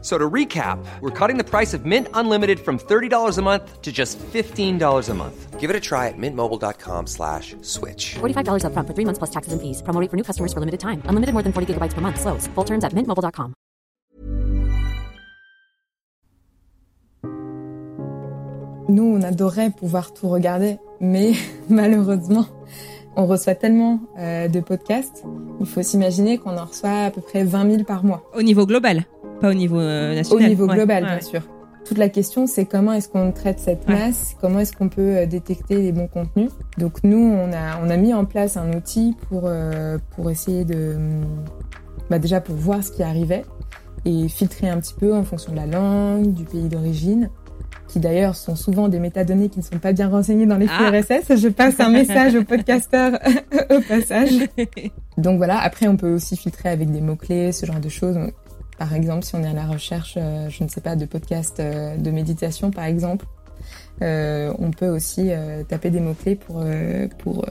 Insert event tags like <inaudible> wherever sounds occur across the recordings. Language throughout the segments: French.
So to recap, we're cutting the price of Mint Unlimited from $30 a month to just $15 a month. Give it a try at mintmobile.com slash switch. $45 up front for three months plus taxes and fees. Promo rate for new customers for limited time. Unlimited more than 40 gigabytes per month. Slows. Full terms at mintmobile.com. Nous, on adorait pouvoir tout regarder, mais <laughs> malheureusement, on reçoit tellement euh, de podcasts. Il faut s'imaginer qu'on en reçoit à peu près 20 000 par mois. Au niveau global, pas au niveau euh, national. Au niveau global, ouais. bien sûr. Toute la question, c'est comment est-ce qu'on traite cette Ouais. masse, comment est-ce qu'on peut euh, détecter les bons contenus? Donc nous, on a, on a mis en place un outil pour, euh, pour essayer de... Bah déjà pour voir ce qui arrivait et filtrer un petit peu en fonction de la langue, du pays d'origine, qui d'ailleurs sont souvent des métadonnées qui ne sont pas bien renseignées dans les flux Ah. RSS. Je passe un message aux podcasteurs <laughs> au passage. <laughs> Donc voilà, après on peut aussi filtrer avec des mots-clés, ce genre de choses. Par exemple, si on est à la recherche, euh, je ne sais pas, de podcasts euh, de méditation par exemple, euh, on peut aussi taper des mots-clés pour, pour,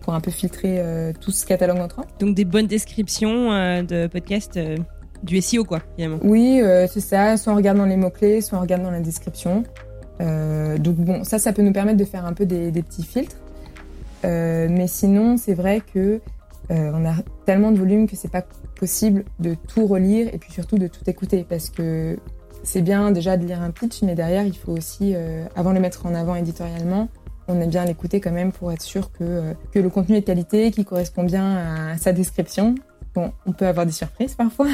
pour un peu filtrer tout ce catalogue entrant. Donc des bonnes descriptions de podcasts du SEO, quoi, finalement. Oui, c'est ça, soit en regardant les mots-clés, soit en regardant la description. Donc bon, ça, ça peut nous permettre de faire un peu des, des petits filtres. Mais sinon, c'est vrai que euh, on a tellement de volume que c'est pas possible de tout relire et puis surtout de tout écouter parce que c'est bien déjà de lire un pitch, mais derrière, il faut aussi, euh, avant de le mettre en avant éditorialement, on aime bien l'écouter quand même pour être sûr que, euh, que le contenu est de qualité, qu'il correspond bien à sa description. Bon, on peut avoir des surprises parfois.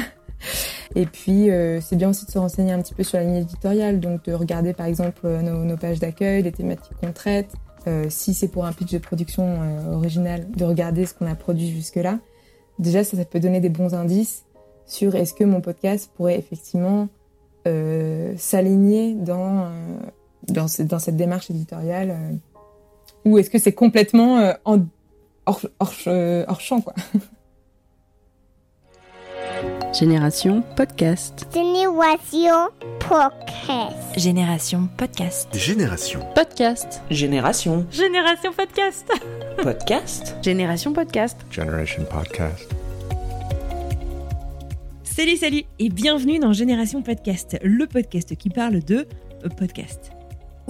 Et puis, euh, c'est bien aussi de se renseigner un petit peu sur la ligne éditoriale, donc de regarder par exemple euh, nos, nos pages d'accueil, les thématiques qu'on traite. Euh, si c'est pour un pitch de production euh, original, de regarder ce qu'on a produit jusque-là. Déjà, ça, ça peut donner des bons indices sur est-ce que mon podcast pourrait effectivement euh, s'aligner dans, euh, dans, dans cette démarche éditoriale euh, ou est-ce que c'est complètement en, hors, hors, hors champ, quoi. <laughs> Génération Podcast. Génération Podcast. Génération Podcast. Génération. Podcast. Génération Génération Podcast Podcast. Génération Podcast. Generation Podcast. Salut, salut et bienvenue dans Génération Podcast, le podcast qui parle de euh, podcast.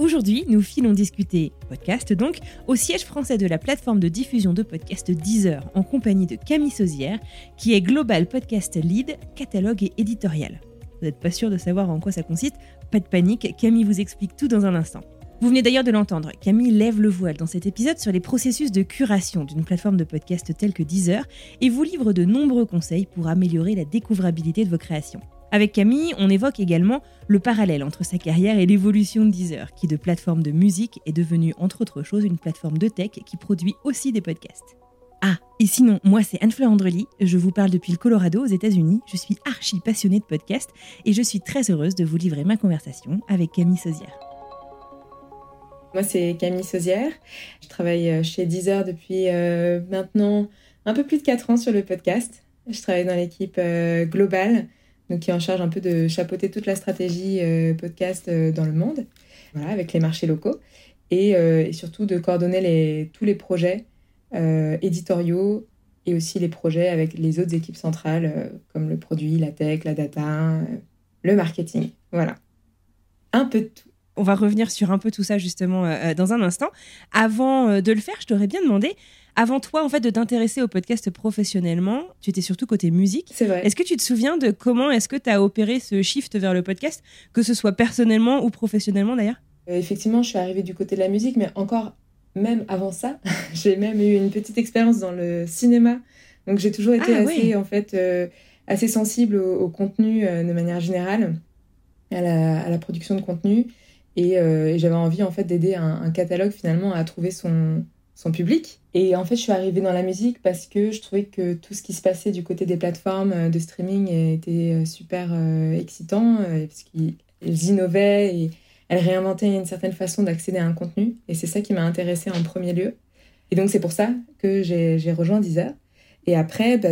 Aujourd'hui, nous filons discuter podcast donc au siège français de la plateforme de diffusion de podcasts Deezer en compagnie de Camille Sauzière qui est Global Podcast Lead, catalogue et éditorial. Vous n'êtes pas sûr de savoir en quoi ça consiste? Pas de panique, Camille vous explique tout dans un instant. Vous venez d'ailleurs de l'entendre, Camille lève le voile dans cet épisode sur les processus de curation d'une plateforme de podcast telle que Deezer et vous livre de nombreux conseils pour améliorer la découvrabilité de vos créations. Avec Camille, on évoque également le parallèle entre sa carrière et l'évolution de Deezer, qui de plateforme de musique est devenue entre autres choses une plateforme de tech qui produit aussi des podcasts. Ah, et sinon, moi c'est Anne-Fleur Andrely, je vous parle depuis le Colorado aux États-Unis, je suis archi passionnée de podcasts et je suis très heureuse de vous livrer ma conversation avec Camille Sauzière. Moi, c'est Camille Sauzière. Je travaille euh, chez Deezer depuis euh, maintenant un peu plus de 4 ans sur le podcast. Je travaille dans l'équipe euh, globale, donc qui est en charge un peu de chapeauter toute la stratégie euh, podcast euh, dans le monde, voilà, avec les marchés locaux, et, euh, surtout de coordonner tous les projets éditoriaux et aussi les projets avec les autres équipes centrales, comme le produit, la tech, la data, le marketing. Voilà. Un peu de tout. On va revenir sur un peu tout ça justement euh, euh, dans un instant. Avant euh, de le faire, je t'aurais bien demandé, avant toi en fait de t'intéresser au podcast professionnellement, tu étais surtout côté musique. C'est vrai. Est-ce que tu te souviens de comment est-ce que tu as opéré ce shift vers le podcast, que ce soit personnellement ou professionnellement d'ailleurs? Euh, effectivement, je suis arrivée du côté de la musique, mais encore, même avant ça, <laughs> j'ai même eu une petite expérience dans le cinéma. Donc j'ai toujours été Ah, assez, ouais. en fait, euh, assez sensible au, au contenu euh, de manière générale, à la, à la production de contenu. Et, euh, et j'avais envie, en fait, d'aider un, catalogue, finalement, à trouver son, public. Et en fait, je suis arrivée dans la musique parce que je trouvais que tout ce qui se passait du côté des plateformes euh, de streaming était euh, super excitant, parce qu'ils innovaient et elle réinventait une certaine façon d'accéder à un contenu. Et c'est ça qui m'a intéressée en premier lieu. Et donc, c'est pour ça que j'ai rejoint Deezer. Et après, bah,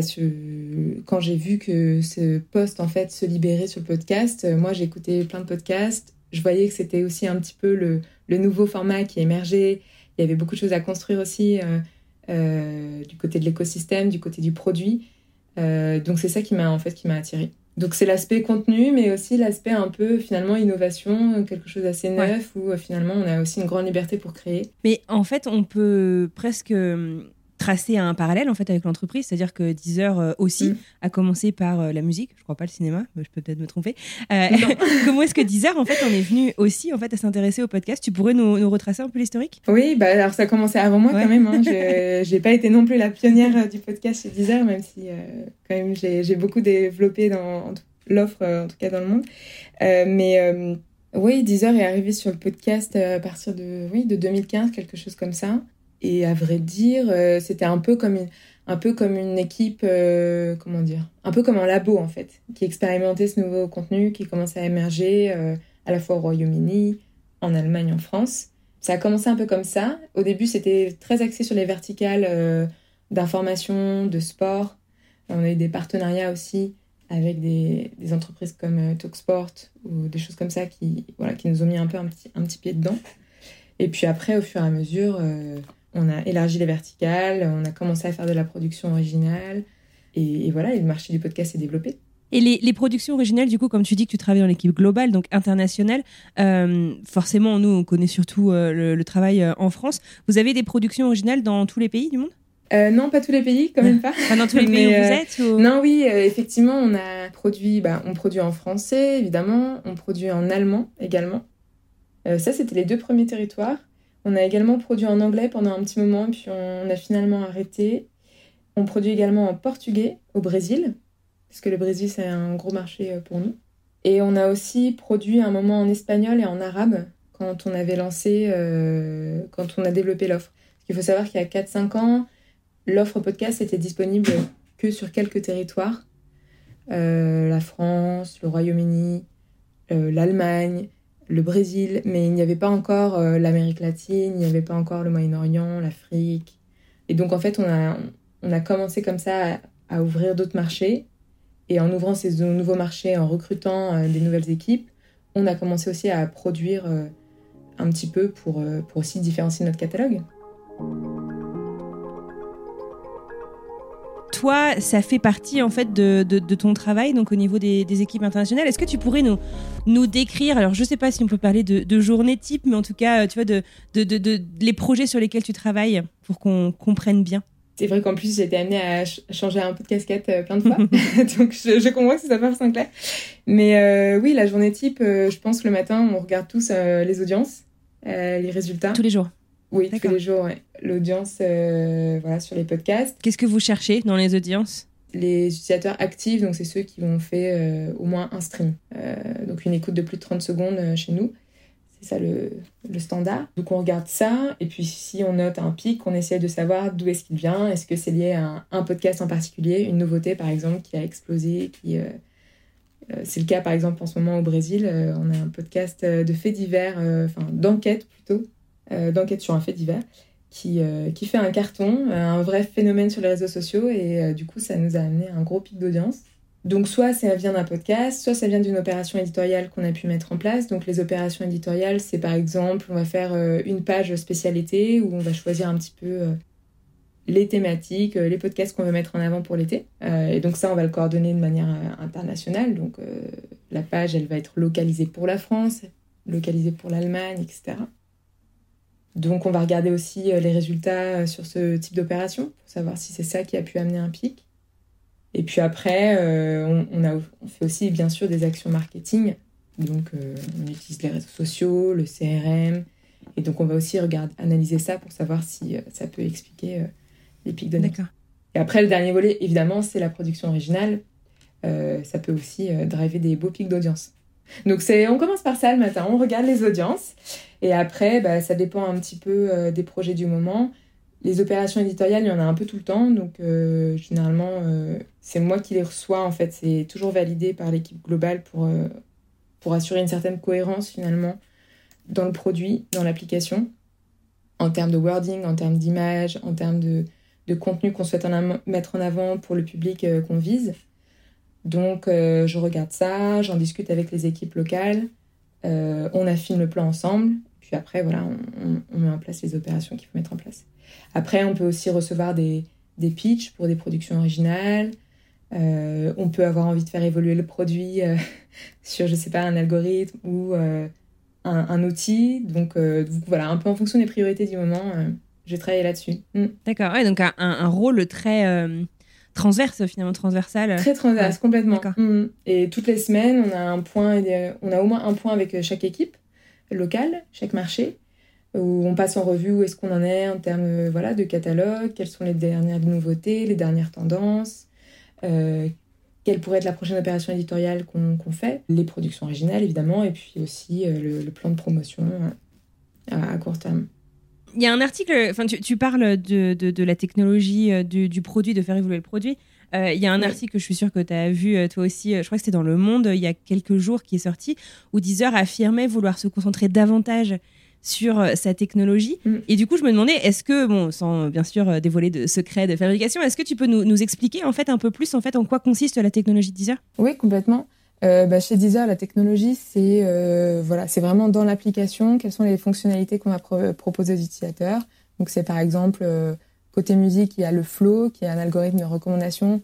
quand j'ai vu que ce poste en fait se libérait sur le podcast, moi écouté plein de podcasts. Je voyais que c'était aussi un petit peu le, le, nouveau format qui émergeait. Il y avait beaucoup de choses à construire aussi du côté de l'écosystème, du côté du produit. donc c'est ça qui m'a en fait qui m'a attiré. Donc c'est l'aspect contenu, mais aussi l'aspect un peu finalement innovation, quelque chose d'assez neuf, où euh, finalement on a aussi une grande liberté pour créer. Mais en fait, on peut presque euh, tracer un parallèle en fait avec l'entreprise, c'est-à-dire que Deezer euh, aussi mm. a commencé par la musique, je crois pas le cinéma, je peux peut-être me tromper. <laughs> comment est-ce que Deezer en fait on est venu aussi en fait à s'intéresser au podcast? Tu pourrais nous, retracer un peu l'historique? Oui, bah alors ça a commencé avant moi quand même. Hein. Je <laughs> n'ai pas été non plus la pionnière du podcast chez Deezer, même si quand même j'ai beaucoup développé dans l'offre en tout cas dans le monde. mais oui, Deezer est arrivé sur le podcast à partir de oui de 2015, quelque chose comme ça. Et à vrai dire, euh, c'était un peu comme une, un peu comme une équipe, euh, comment dire, un peu comme un labo en fait, qui expérimentait ce nouveau contenu qui commençait à émerger euh, à la fois au Royaume-Uni, en Allemagne, en France. Ça a commencé un peu comme ça. Au début, c'était très axé sur les verticales d'information, de sport. On a eu des partenariats aussi avec des, des entreprises comme Talksport ou des choses comme ça qui, voilà, qui nous ont mis un peu un petit, un petit pied dedans. Et puis après, au fur et à mesure, on a élargi les verticales, on a commencé à faire de la production originale. Et, voilà, et le marché du podcast s'est développé. Et les, productions originales, du coup, comme tu dis que tu travailles dans l'équipe globale, donc internationale, euh, forcément, nous, on connaît surtout euh, le, travail euh, en France. Vous avez des productions originales dans tous les pays du monde? Non, pas tous les pays, quand même pas. <laughs> dans tous les pays où <laughs> vous êtes Non, oui, effectivement, on a produit, bah, on produit en français, évidemment, on produit en allemand également. ça, c'était les deux premiers territoires. On a également produit en anglais pendant un petit moment, puis on a finalement arrêté. On produit également en portugais au Brésil, parce que le Brésil, c'est un gros marché euh, pour nous. Et on a aussi produit un moment en espagnol et en arabe quand on avait lancé, euh, quand on a développé l'offre. Il faut savoir qu'il y a 4-5 ans, l'offre podcast était disponible que sur quelques territoires. Euh, la France, le Royaume-Uni, l'Allemagne, le Brésil, mais il n'y avait pas encore euh, l'Amérique latine, il n'y avait pas encore le Moyen-Orient, l'Afrique. Et donc en fait, on a, on a commencé comme ça à, ouvrir d'autres marchés. Et en ouvrant ces nouveaux marchés, en recrutant euh, des nouvelles équipes, on a commencé aussi à produire euh, un petit peu pour, pour aussi différencier notre catalogue. Toi, ça fait partie en fait de, ton travail, donc au niveau des, équipes internationales. Est-ce que tu pourrais nous, nous décrire, alors je ne sais pas si on peut parler de, journée type, mais en tout cas, tu vois, de, de, les projets sur lesquels tu travailles pour qu'on comprenne bien? C'est vrai qu'en plus, j'ai été amenée à changer un peu de casquette euh, plein de fois. <laughs> <laughs> Donc, je, comprends que ça pas forcément clair. Mais euh, oui, la journée type, euh, je pense que le matin, on regarde tous les audiences, les résultats. Tous les jours oui, tous les jours, l'audience euh, voilà, sur les podcasts. Qu'est-ce que vous cherchez dans les audiences? Les utilisateurs actifs, donc c'est ceux qui ont fait euh, au moins un stream. Euh, donc une écoute de plus de 30 secondes chez nous. C'est ça le, le, standard. Donc on regarde ça, et puis si on note un pic, on essaie de savoir d'où est-ce qu'il vient. Est-ce que c'est lié à un, podcast en particulier, une nouveauté par exemple qui a explosé, qui... c'est le cas par exemple en ce moment au Brésil. on a un podcast de faits divers, enfin d'enquête plutôt, d'enquête sur un fait divers qui, euh, qui fait un carton, euh, un vrai phénomène sur les réseaux sociaux et du coup ça nous a amené un gros pic d'audience. Donc soit ça vient d'un podcast, soit ça vient d'une opération éditoriale qu'on a pu mettre en place. Donc les opérations éditoriales, c'est par exemple, on va faire une page spécialité où on va choisir un petit peu les thématiques, les podcasts qu'on veut mettre en avant pour l'été. et donc ça, on va le coordonner de manière internationale. Donc la page, elle va être localisée pour la France, localisée pour l'Allemagne, etc. Donc on va regarder aussi euh, les résultats euh, sur ce type d'opération pour savoir si c'est ça qui a pu amener un pic. Et puis après, euh, on, a, on fait aussi bien sûr des actions marketing. Donc on utilise les réseaux sociaux, le CRM. Et donc on va aussi regarder, analyser ça pour savoir si ça peut expliquer les pics de D'accord. Et après, le dernier volet, évidemment, c'est la production originale. ça peut aussi driver des beaux pics d'audience. Donc c'est, on commence par ça le matin, on regarde les audiences et après, bah, ça dépend un petit peu euh, des projets du moment. Les opérations éditoriales, il y en a un peu tout le temps, donc euh, généralement euh, c'est moi qui les reçois en fait. C'est toujours validé par l'équipe globale pour pour assurer une certaine cohérence finalement dans le produit, dans l'application, en termes de wording, en termes d'image, en termes de, de contenu qu'on souhaite mettre en avant pour le public qu'on vise. Donc, je regarde ça, j'en discute avec les équipes locales, on affine le plan ensemble, puis après, voilà, on, met en place les opérations qu'il faut mettre en place. Après, on peut aussi recevoir des, des pitchs pour des productions originales. Euh, on peut avoir envie de faire évoluer le produit euh, <laughs> sur, je sais pas, un algorithme ou euh, un, outil. Donc, voilà, un peu en fonction des priorités du moment, je vais travailler là-dessus. Mm. D'accord, donc un, rôle très transverse, finalement, transversal. Très transverse, complètement. Mm. Et toutes les semaines, on a, un point, on a au moins un point avec chaque équipe local, chaque marché, où on passe en revue où est-ce qu'on en est en termes euh, voilà, de catalogue, quelles sont les dernières nouveautés, les dernières tendances, euh, quelle pourrait être la prochaine opération éditoriale qu'on fait, les productions originales évidemment, et puis aussi euh, le, plan de promotion à, court terme. Il y a un article, enfin tu, parles de, de, la technologie du, du, produit, de faire évoluer le produit. Euh, il y a un article que je suis sûre que tu as vu euh, toi aussi, euh, je crois que c'était dans Le Monde il y a quelques jours qui est sorti, où Deezer affirmait vouloir se concentrer davantage sur sa technologie. Mm. Et du coup, je me demandais, est-ce que, bon, sans bien sûr dévoiler de secrets de fabrication, est-ce que tu peux nous, expliquer en fait un peu plus en fait en quoi consiste la technologie Deezer? Oui, complètement. Bah, chez Deezer, la technologie, c'est voilà, c'est vraiment dans l'application. Quelles sont les fonctionnalités qu'on va proposer aux utilisateurs Donc, c'est par exemple Côté musique, il y a le flow, qui est un algorithme de recommandation,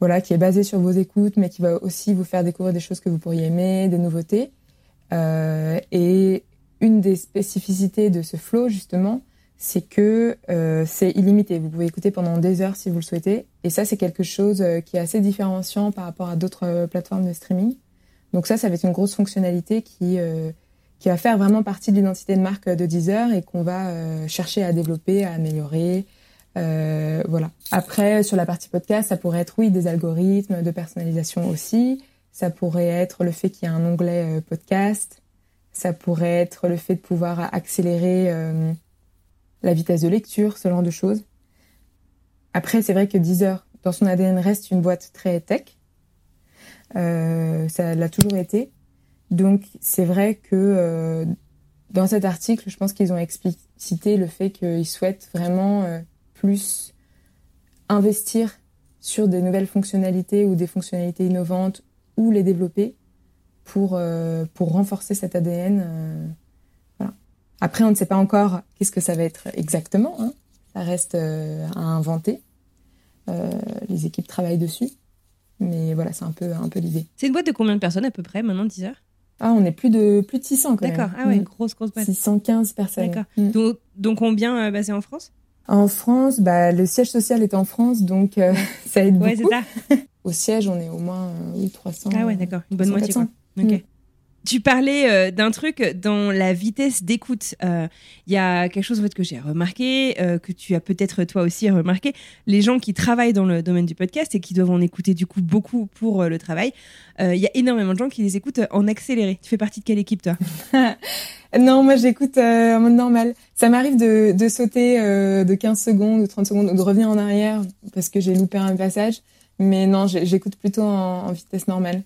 voilà, qui est basé sur vos écoutes, mais qui va aussi vous faire découvrir des choses que vous pourriez aimer, des nouveautés. Euh, et une des spécificités de ce flow, justement, c'est que euh, c'est illimité. Vous pouvez écouter pendant des heures si vous le souhaitez. Et ça, c'est quelque chose euh, qui est assez différenciant par rapport à d'autres plateformes de streaming. Donc ça, ça va être une grosse fonctionnalité qui, qui va faire vraiment partie de l'identité de marque de Deezer et qu'on va chercher à développer, à améliorer, euh, voilà. Après, sur la partie podcast, ça pourrait être, oui, des algorithmes de personnalisation aussi. Ça pourrait être le fait qu'il y ait un onglet euh, podcast. Ça pourrait être le fait de pouvoir accélérer euh, la vitesse de lecture, ce genre de choses. Après, c'est vrai que Deezer, dans son ADN, reste une boîte très tech. ça l'a toujours été. Donc, c'est vrai que dans cet article, je pense qu'ils ont explicité le fait qu'ils souhaitent vraiment plus investir sur des nouvelles fonctionnalités ou des fonctionnalités innovantes ou les développer pour, euh, pour renforcer cet ADN. Euh. Après, on ne sait pas encore qu'est-ce que ça va être exactement. Hein. Ça reste euh, à inventer. les équipes travaillent dessus. Mais voilà, c'est un peu, un peu l'idée. C'est une boîte de combien de personnes à peu près maintenant, 10 heures? Ah, on est plus de, plus de 600 quand même. D'accord, ah ouais, mm. grosse, grosse boîte. 615 personnes. D'accord. Mm. Donc, donc, combien basé en France? En France, bah, le siège social est en France, donc euh, <laughs> ça aide beaucoup. Ouais, c'est ça. <laughs> Au siège, on est au moins euh, oui, 300. Ah ouais, d'accord, une bonne moitié. Quoi. Ok. Tu parlais euh, d'un truc dans la vitesse d'écoute. Il y a quelque chose que j'ai remarqué, que tu as peut-être toi aussi remarqué. Les gens qui travaillent dans le domaine du podcast et qui doivent en écouter du coup beaucoup pour le travail, il y a énormément de gens qui les écoutent en accéléré. Tu fais partie de quelle équipe toi? <laughs> Non, moi j'écoute en mode normal. Ça m'arrive de, de sauter de 15 secondes ou 30 secondes ou de revenir en arrière parce que j'ai loupé un passage. Mais non, j'écoute plutôt en vitesse normale.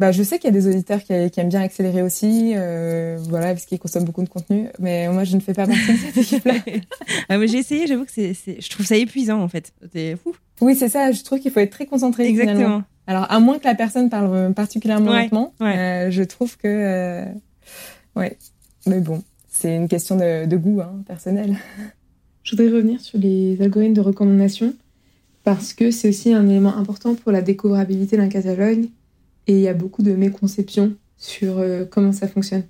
Bah, je sais qu'il y a des auditeurs qui, aiment bien accélérer aussi, euh, voilà, parce qu'ils consomment beaucoup de contenu. Mais moi, je ne fais pas partie de cette équipe-là. <laughs> ah, j'ai essayé, j'avoue que c'est, je trouve ça épuisant en fait. C'est fou. Oui, c'est ça. Je trouve qu'il faut être très concentré. Exactement. Alors, à moins que la personne parle particulièrement lentement, euh, je trouve que, euh, ouais. Mais bon, c'est une question de, goût hein, personnel. Je voudrais revenir sur les algorithmes de recommandation parce que c'est aussi un élément important pour la découvrabilité d'un catalogue et il y a beaucoup de méconceptions sur euh, comment ça fonctionne.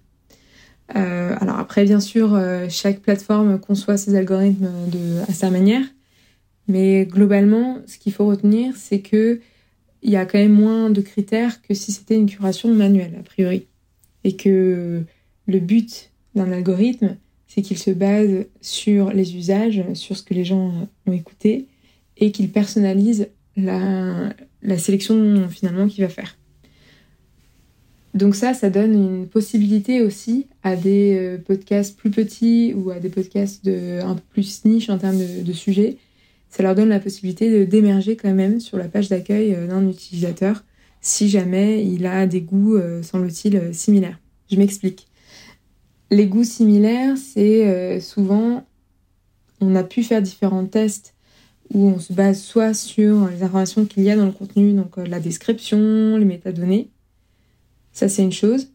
Euh, alors après, bien sûr, euh, chaque plateforme conçoit ses algorithmes à sa manière, mais globalement, ce qu'il faut retenir, c'est que il y a quand même moins de critères que si c'était une curation manuelle, a priori. Et que le but d'un algorithme, c'est qu'il se base sur les usages, sur ce que les gens ont écouté, et qu'il personnalise la sélection finalement qu'il va faire. Donc ça, ça donne une possibilité aussi à des euh, podcasts plus petits ou à des podcasts de, un peu plus niche en termes de, sujets. Ça leur donne la possibilité d'émerger quand même sur la page d'accueil euh, d'un utilisateur si jamais il a des goûts, euh, semble-t-il, similaires. Je m'explique. Les goûts similaires, c'est souvent, on a pu faire différents tests où on se base soit sur les informations qu'il y a dans le contenu, donc la description, les métadonnées. Ça, c'est une chose.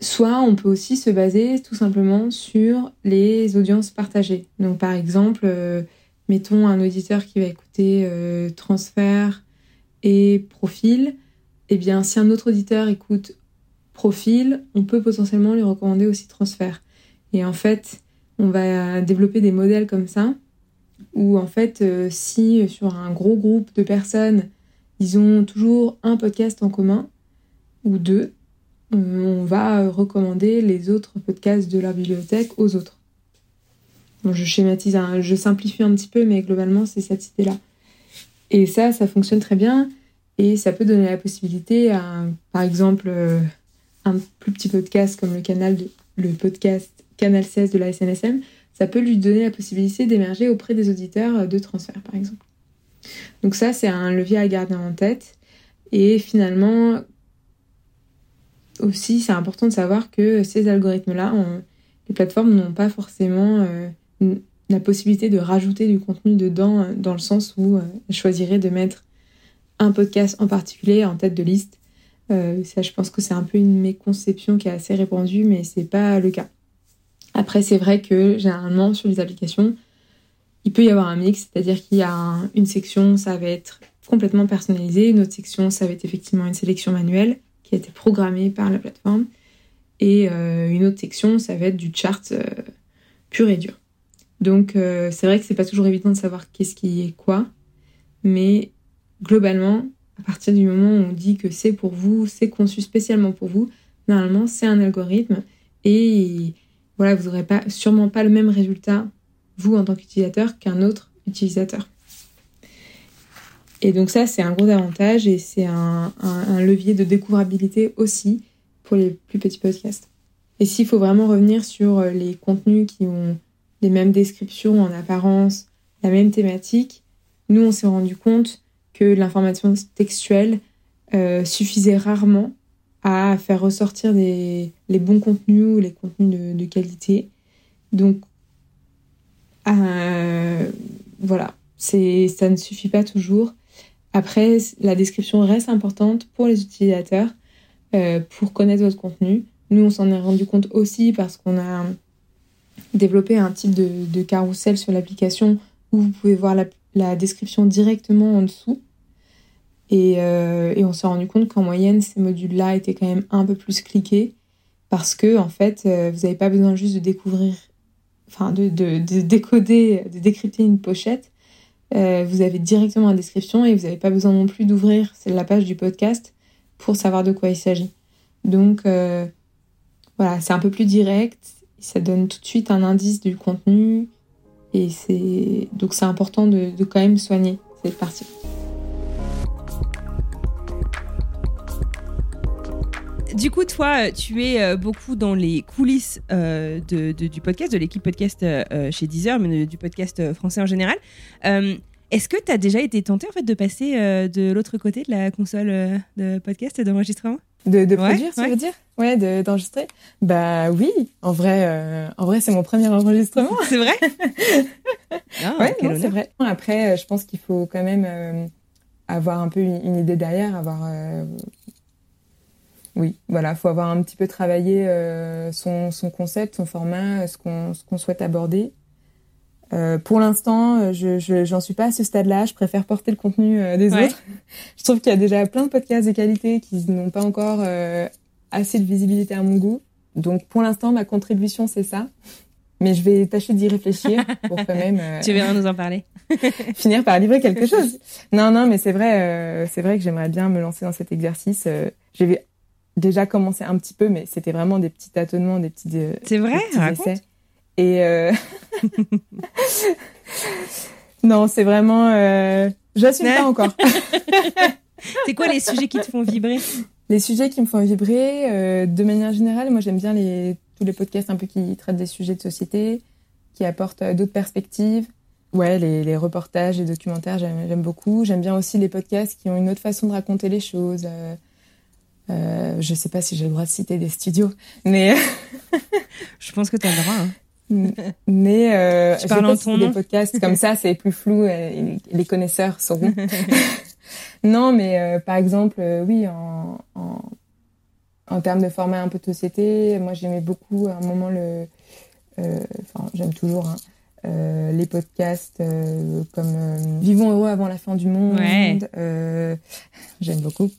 Soit on peut aussi se baser tout simplement sur les audiences partagées. Donc par exemple, mettons un auditeur qui va écouter transfert et profil. Eh bien, si un autre auditeur écoute profil, on peut potentiellement lui recommander aussi transfert. Et en fait, on va développer des modèles comme ça, où en fait, euh, si sur un gros groupe de personnes, ils ont toujours un podcast en commun, ou deux, on va recommander les autres podcasts de leur bibliothèque aux autres. je schématise, je simplifie un petit peu, mais globalement, c'est cette idée-là. Et ça, ça fonctionne très bien. Et ça peut donner la possibilité à, par exemple, euh, un plus petit podcast comme le canal le podcast Canal 16 de la SNSM, ça peut lui donner la possibilité d'émerger auprès des auditeurs de transfert, par exemple. Donc ça, c'est un levier à garder en tête. Et finalement, aussi, c'est important de savoir que ces algorithmes-là, les plateformes n'ont pas forcément euh, la possibilité de rajouter du contenu dedans, dans le sens où euh, elles choisiraient de mettre un podcast en particulier en tête de liste euh, ça, je pense que c'est un peu une méconception qui est assez répandue, mais c'est pas le cas. Après, c'est vrai que généralement sur les applications, il peut y avoir un mix, c'est-à-dire qu'il y a une section, ça va être complètement personnalisé, une autre section, ça va être effectivement une sélection manuelle qui a été programmée par la plateforme, et euh, une autre section, ça va être du chart euh, pur et dur. Donc, c'est vrai que c'est pas toujours évident de savoir qu'est-ce qui est quoi, mais globalement, à partir du moment où on dit que c'est pour vous, c'est conçu spécialement pour vous, normalement c'est un algorithme et voilà, vous n'aurez pas, sûrement pas le même résultat, vous en tant qu'utilisateur, qu'un autre utilisateur. Et donc ça, c'est un gros avantage et c'est un, levier de découvrabilité aussi pour les plus petits podcasts. Et s'il faut vraiment revenir sur les contenus qui ont les mêmes descriptions en apparence, la même thématique, nous, on s'est rendu compte que l'information textuelle euh, suffisait rarement à faire ressortir les bons contenus ou les contenus de, qualité. Donc, euh, voilà, ça ne suffit pas toujours. Après, la description reste importante pour les utilisateurs euh, pour connaître votre contenu. Nous, on s'en est rendu compte aussi parce qu'on a développé un type de, de carrousel sur l'application où vous pouvez voir la, description directement en dessous. Et, euh, et on s'est rendu compte qu'en moyenne, ces modules-là étaient quand même un peu plus cliqués parce que, en fait, euh, vous n'avez pas besoin juste de découvrir, enfin, de décoder, de décrypter une pochette. Euh, vous avez directement la description et vous n'avez pas besoin non plus d'ouvrir la page du podcast pour savoir de quoi il s'agit. Donc, voilà, c'est un peu plus direct. Ça donne tout de suite un indice du contenu. Et c'est donc c'est important de quand même soigner cette partie. Du coup, toi, tu es euh, beaucoup dans les coulisses euh, de, du podcast, de l'équipe podcast euh, chez Deezer, mais du podcast français en général. Est-ce que tu as déjà été tenté en fait de passer de l'autre côté de la console de podcast d'enregistrement? De, de produire, tu veux dire? Ouais, d'enregistrer? bah oui, en vrai, en vrai, c'est mon premier enregistrement. C'est vrai? <laughs> ah, ouais, c'est vrai. Après, je pense qu'il faut quand même avoir un peu une, une idée derrière, avoir oui, voilà, faut avoir un petit peu travaillé euh, son, son, concept, son format, ce qu'on ce qu'on souhaite aborder. Euh, pour l'instant, je j'en suis pas à ce stade-là. Je préfère porter le contenu euh, des autres. <laughs> je trouve qu'il y a déjà plein de podcasts de qualité qui n'ont pas encore euh, assez de visibilité à mon goût. Donc, pour l'instant, ma contribution c'est ça. Mais je vais tâcher d'y réfléchir <laughs> pour quand même. tu verras nous en parler. <laughs> finir par livrer quelque chose. Non, non, mais c'est vrai, c'est vrai que j'aimerais bien me lancer dans cet exercice. J'ai déjà commencé un petit peu, mais c'était vraiment des petits tâtonnements, des petits. Euh, c'est vrai, essais. Et euh... <laughs> non, c'est vraiment. Euh... J'assume pas encore. <laughs> <laughs> c'est quoi les sujets qui te font vibrer? Les sujets qui me font vibrer, euh, de manière générale, moi j'aime bien les tous les podcasts un peu qui traitent des sujets de société, qui apportent euh, d'autres perspectives. Ouais, les, les reportages, les documentaires, j'aime beaucoup. J'aime bien aussi les podcasts qui ont une autre façon de raconter les choses. Euh, euh, je sais pas si j'ai le droit de citer des studios, mais <laughs> je pense que tu as le droit. Hein. Mais euh, Je parle en ton des nom. podcasts comme ça, c'est plus flou. et les connaisseurs sauront. <laughs> non, mais euh, par exemple, euh, oui, en, en, en termes de format un peu de société, moi j'aimais beaucoup à un moment le. euh, Enfin, j'aime toujours hein, euh, les podcasts euh, comme euh, Vivons heureux avant la fin du monde. Ouais. euh, j'aime beaucoup.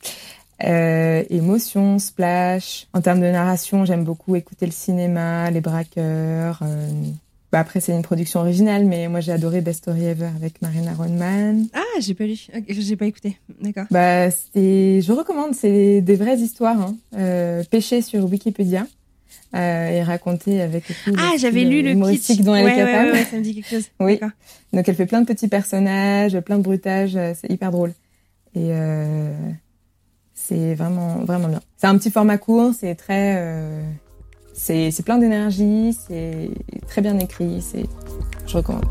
Euh, émotion, splash. En termes de narration, j'aime beaucoup écouter le cinéma, les braqueurs. euh, bah après, c'est une production originale, mais moi j'ai adoré Best Story Ever avec Marina Ronman. Ah, j'ai pas lu. J'ai pas écouté. D'accord. Bah, c'est, je recommande, c'est des vraies histoires, hein. euh, pêchées sur Wikipédia euh, et racontées avec Ah, j'avais lu le humoristique dont elle ouais, est capable. Ouais, ouais, ça me dit quelque chose. Oui. Donc elle fait plein de petits personnages, plein de bruitages, c'est hyper drôle. Et euh, c'est vraiment vraiment bien. C'est un petit format court, c'est très euh, c'est plein d'énergie, c'est très bien écrit, je recommande.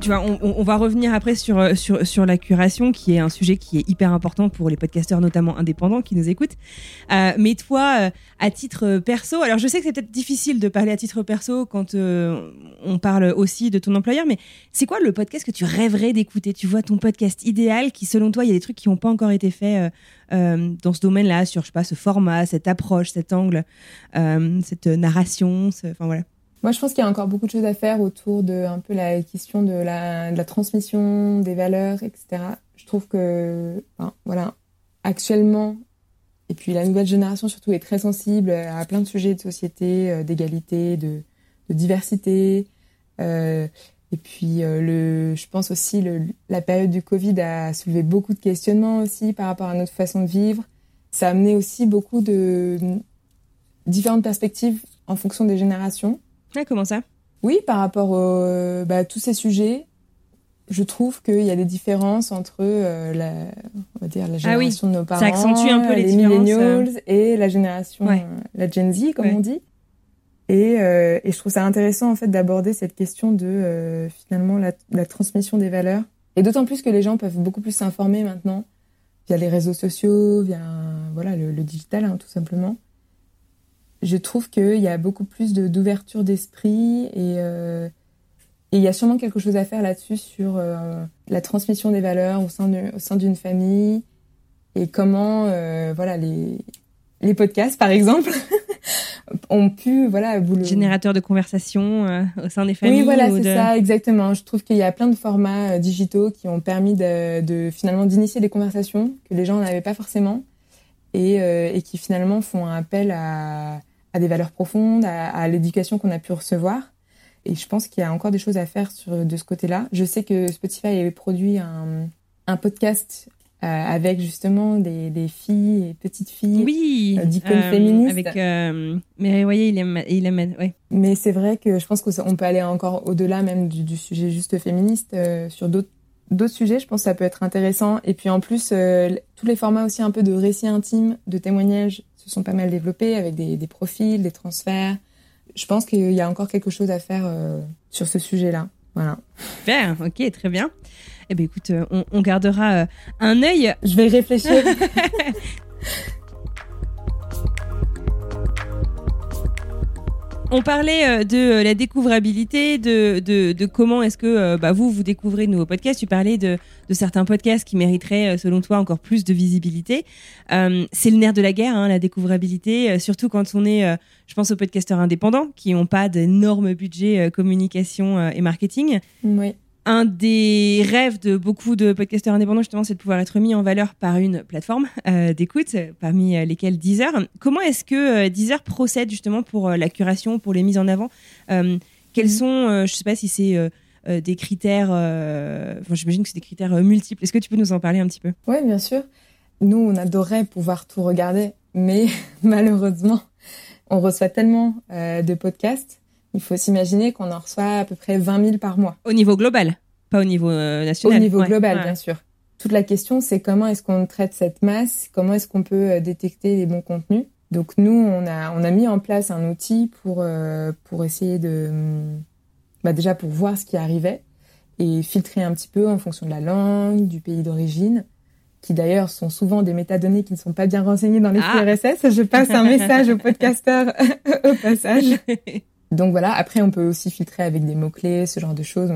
Tu vois, on, va revenir après sur, euh, sur, sur la curation, qui est un sujet qui est hyper important pour les podcasteurs, notamment indépendants, qui nous écoutent. Euh, mais toi, euh, à titre perso, alors je sais que c'est peut-être difficile de parler à titre perso quand on parle aussi de ton employeur, mais c'est quoi le podcast que tu rêverais d'écouter? Tu vois ton podcast idéal qui, selon toi, il y a des trucs qui n'ont pas encore été faits dans ce domaine-là, sur, je sais pas, ce format, cette approche, cet angle, cette narration, enfin voilà. Moi, je pense qu'il y a encore beaucoup de choses à faire autour de un peu la question de la, transmission des valeurs, etc. Je trouve que, voilà, actuellement, et puis la nouvelle génération surtout est très sensible à plein de sujets de société, euh, d'égalité, de, de diversité. Euh, et puis, euh, le, je pense aussi le, la période du Covid a soulevé beaucoup de questionnements aussi par rapport à notre façon de vivre. Ça a amené aussi beaucoup de différentes perspectives en fonction des générations. Ah, comment ça? Oui, par rapport au- bah, à tous ces sujets, je trouve qu'il y a des différences entre euh, la, on va dire, la Ah oui, génération de nos parents, ça accentue un peu les les différences, millennials et la génération, Ouais. euh, la Gen Z, comme Ouais. on dit. Et, euh, et je trouve ça intéressant en fait d'aborder cette question de euh, finalement la, la transmission des valeurs. Et d'autant plus que les gens peuvent beaucoup plus s'informer maintenant via les réseaux sociaux, via voilà le, le digital hein, tout simplement. Je trouve qu'il y a beaucoup plus de- d'ouverture d'esprit et euh, et il y a sûrement quelque chose à faire là-dessus sur euh, la transmission des valeurs au sein d'une famille et comment euh, voilà les les podcasts par exemple <laughs> ont pu voilà vous le Générateur de conversation au sein des familles oui, voilà, c'est de- ça, exactement. Je trouve qu'il y a plein de formats digitaux qui ont permis de, de finalement d'initier des conversations que les gens n'avaient pas forcément et, et qui finalement font un appel à, à des valeurs profondes, à, à l'éducation qu'on a pu recevoir. Et je pense qu'il y a encore des choses à faire sur, de ce côté-là. Je sais que Spotify avait produit un, un podcast euh, avec justement des, des filles et petites filles. Oui, euh, d'icônes féministes. Avec euh, Mireille Voyer, il aime, il aime, ouais. Mais c'est vrai que je pense qu'on peut aller encore au-delà même du, du sujet juste féministe euh, sur d'autres d'autres sujets. Je pense que ça peut être intéressant. Et puis en plus, euh, tous les formats aussi un peu de récits intimes, de témoignages se sont pas mal développés avec des, des profils, des transferts. Je pense qu'il y a encore quelque chose à faire euh, sur ce sujet-là. Voilà. Super, ok, très bien. Eh ben écoute, euh, on, on gardera euh, un œil. Je vais réfléchir. <laughs> On parlait euh, de euh, la découvrabilité, de, de, comment est-ce que euh, bah, vous, vous découvrez de nouveaux podcasts. Tu parlais de, certains podcasts qui mériteraient, selon toi, encore plus de visibilité. C'est le nerf de la guerre, hein, la découvrabilité, surtout quand on est, je pense aux podcasteurs indépendants qui n'ont pas d'énormes budgets communication et marketing. oui. Un des rêves de beaucoup de podcasteurs indépendants, justement, c'est de pouvoir être mis en valeur par une plateforme euh, d'écoute, parmi euh, lesquelles Deezer. Comment est-ce que euh, Deezer procède justement pour la curation, pour les mises en avant Euh, Quels Mhm. sont, euh, je ne sais pas si c'est des critères, enfin, j'imagine que c'est des critères multiples. Est-ce que tu peux nous en parler un petit peu? Oui, bien sûr. Nous, on adorait pouvoir tout regarder, mais <laughs> malheureusement, on reçoit tellement de podcasts. Il faut s'imaginer qu'on en reçoit à peu près 20 000 par mois. Au niveau global, pas au niveau euh, Au national. niveau Ouais, global, ouais. bien sûr. Toute la question, c'est comment est-ce qu'on traite cette masse? Comment est-ce qu'on peut euh, détecter les bons contenus? Donc nous, on a, on a mis en place un outil pour, euh, pour essayer de... hum, Bah déjà pour voir ce qui arrivait et filtrer un petit peu en fonction de la langue, du pays d'origine. qui d'ailleurs sont souvent des métadonnées qui ne sont pas bien renseignées dans les Ah. flux RSS. Je passe un message aux podcasteurs <laughs> au passage. <laughs> Donc voilà, après on peut aussi filtrer avec des mots-clés, ce genre de choses.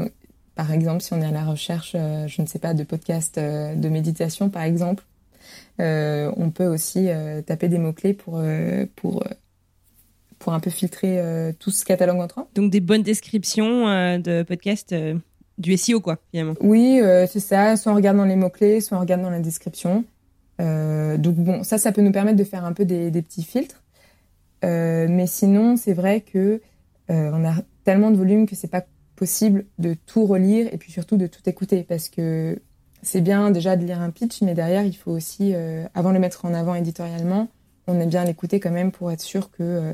Par exemple, si on est à la recherche, euh, je ne sais pas, de podcasts euh, de méditation par exemple, euh, on peut aussi taper des mots-clés pour, pour, pour un peu filtrer tout ce catalogue entrant. Donc des bonnes descriptions de podcasts du SEO, quoi, finalement. Oui, c'est ça, soit en regardant les mots-clés, soit en regardant la description. Donc bon, ça, ça peut nous permettre de faire un peu des, des petits filtres. Mais sinon, c'est vrai que euh, on a tellement de volume que c'est pas possible de tout relire et puis surtout de tout écouter parce que c'est bien déjà de lire un pitch, mais derrière, il faut aussi, euh, avant de le mettre en avant éditorialement, on aime bien l'écouter quand même pour être sûr que, euh,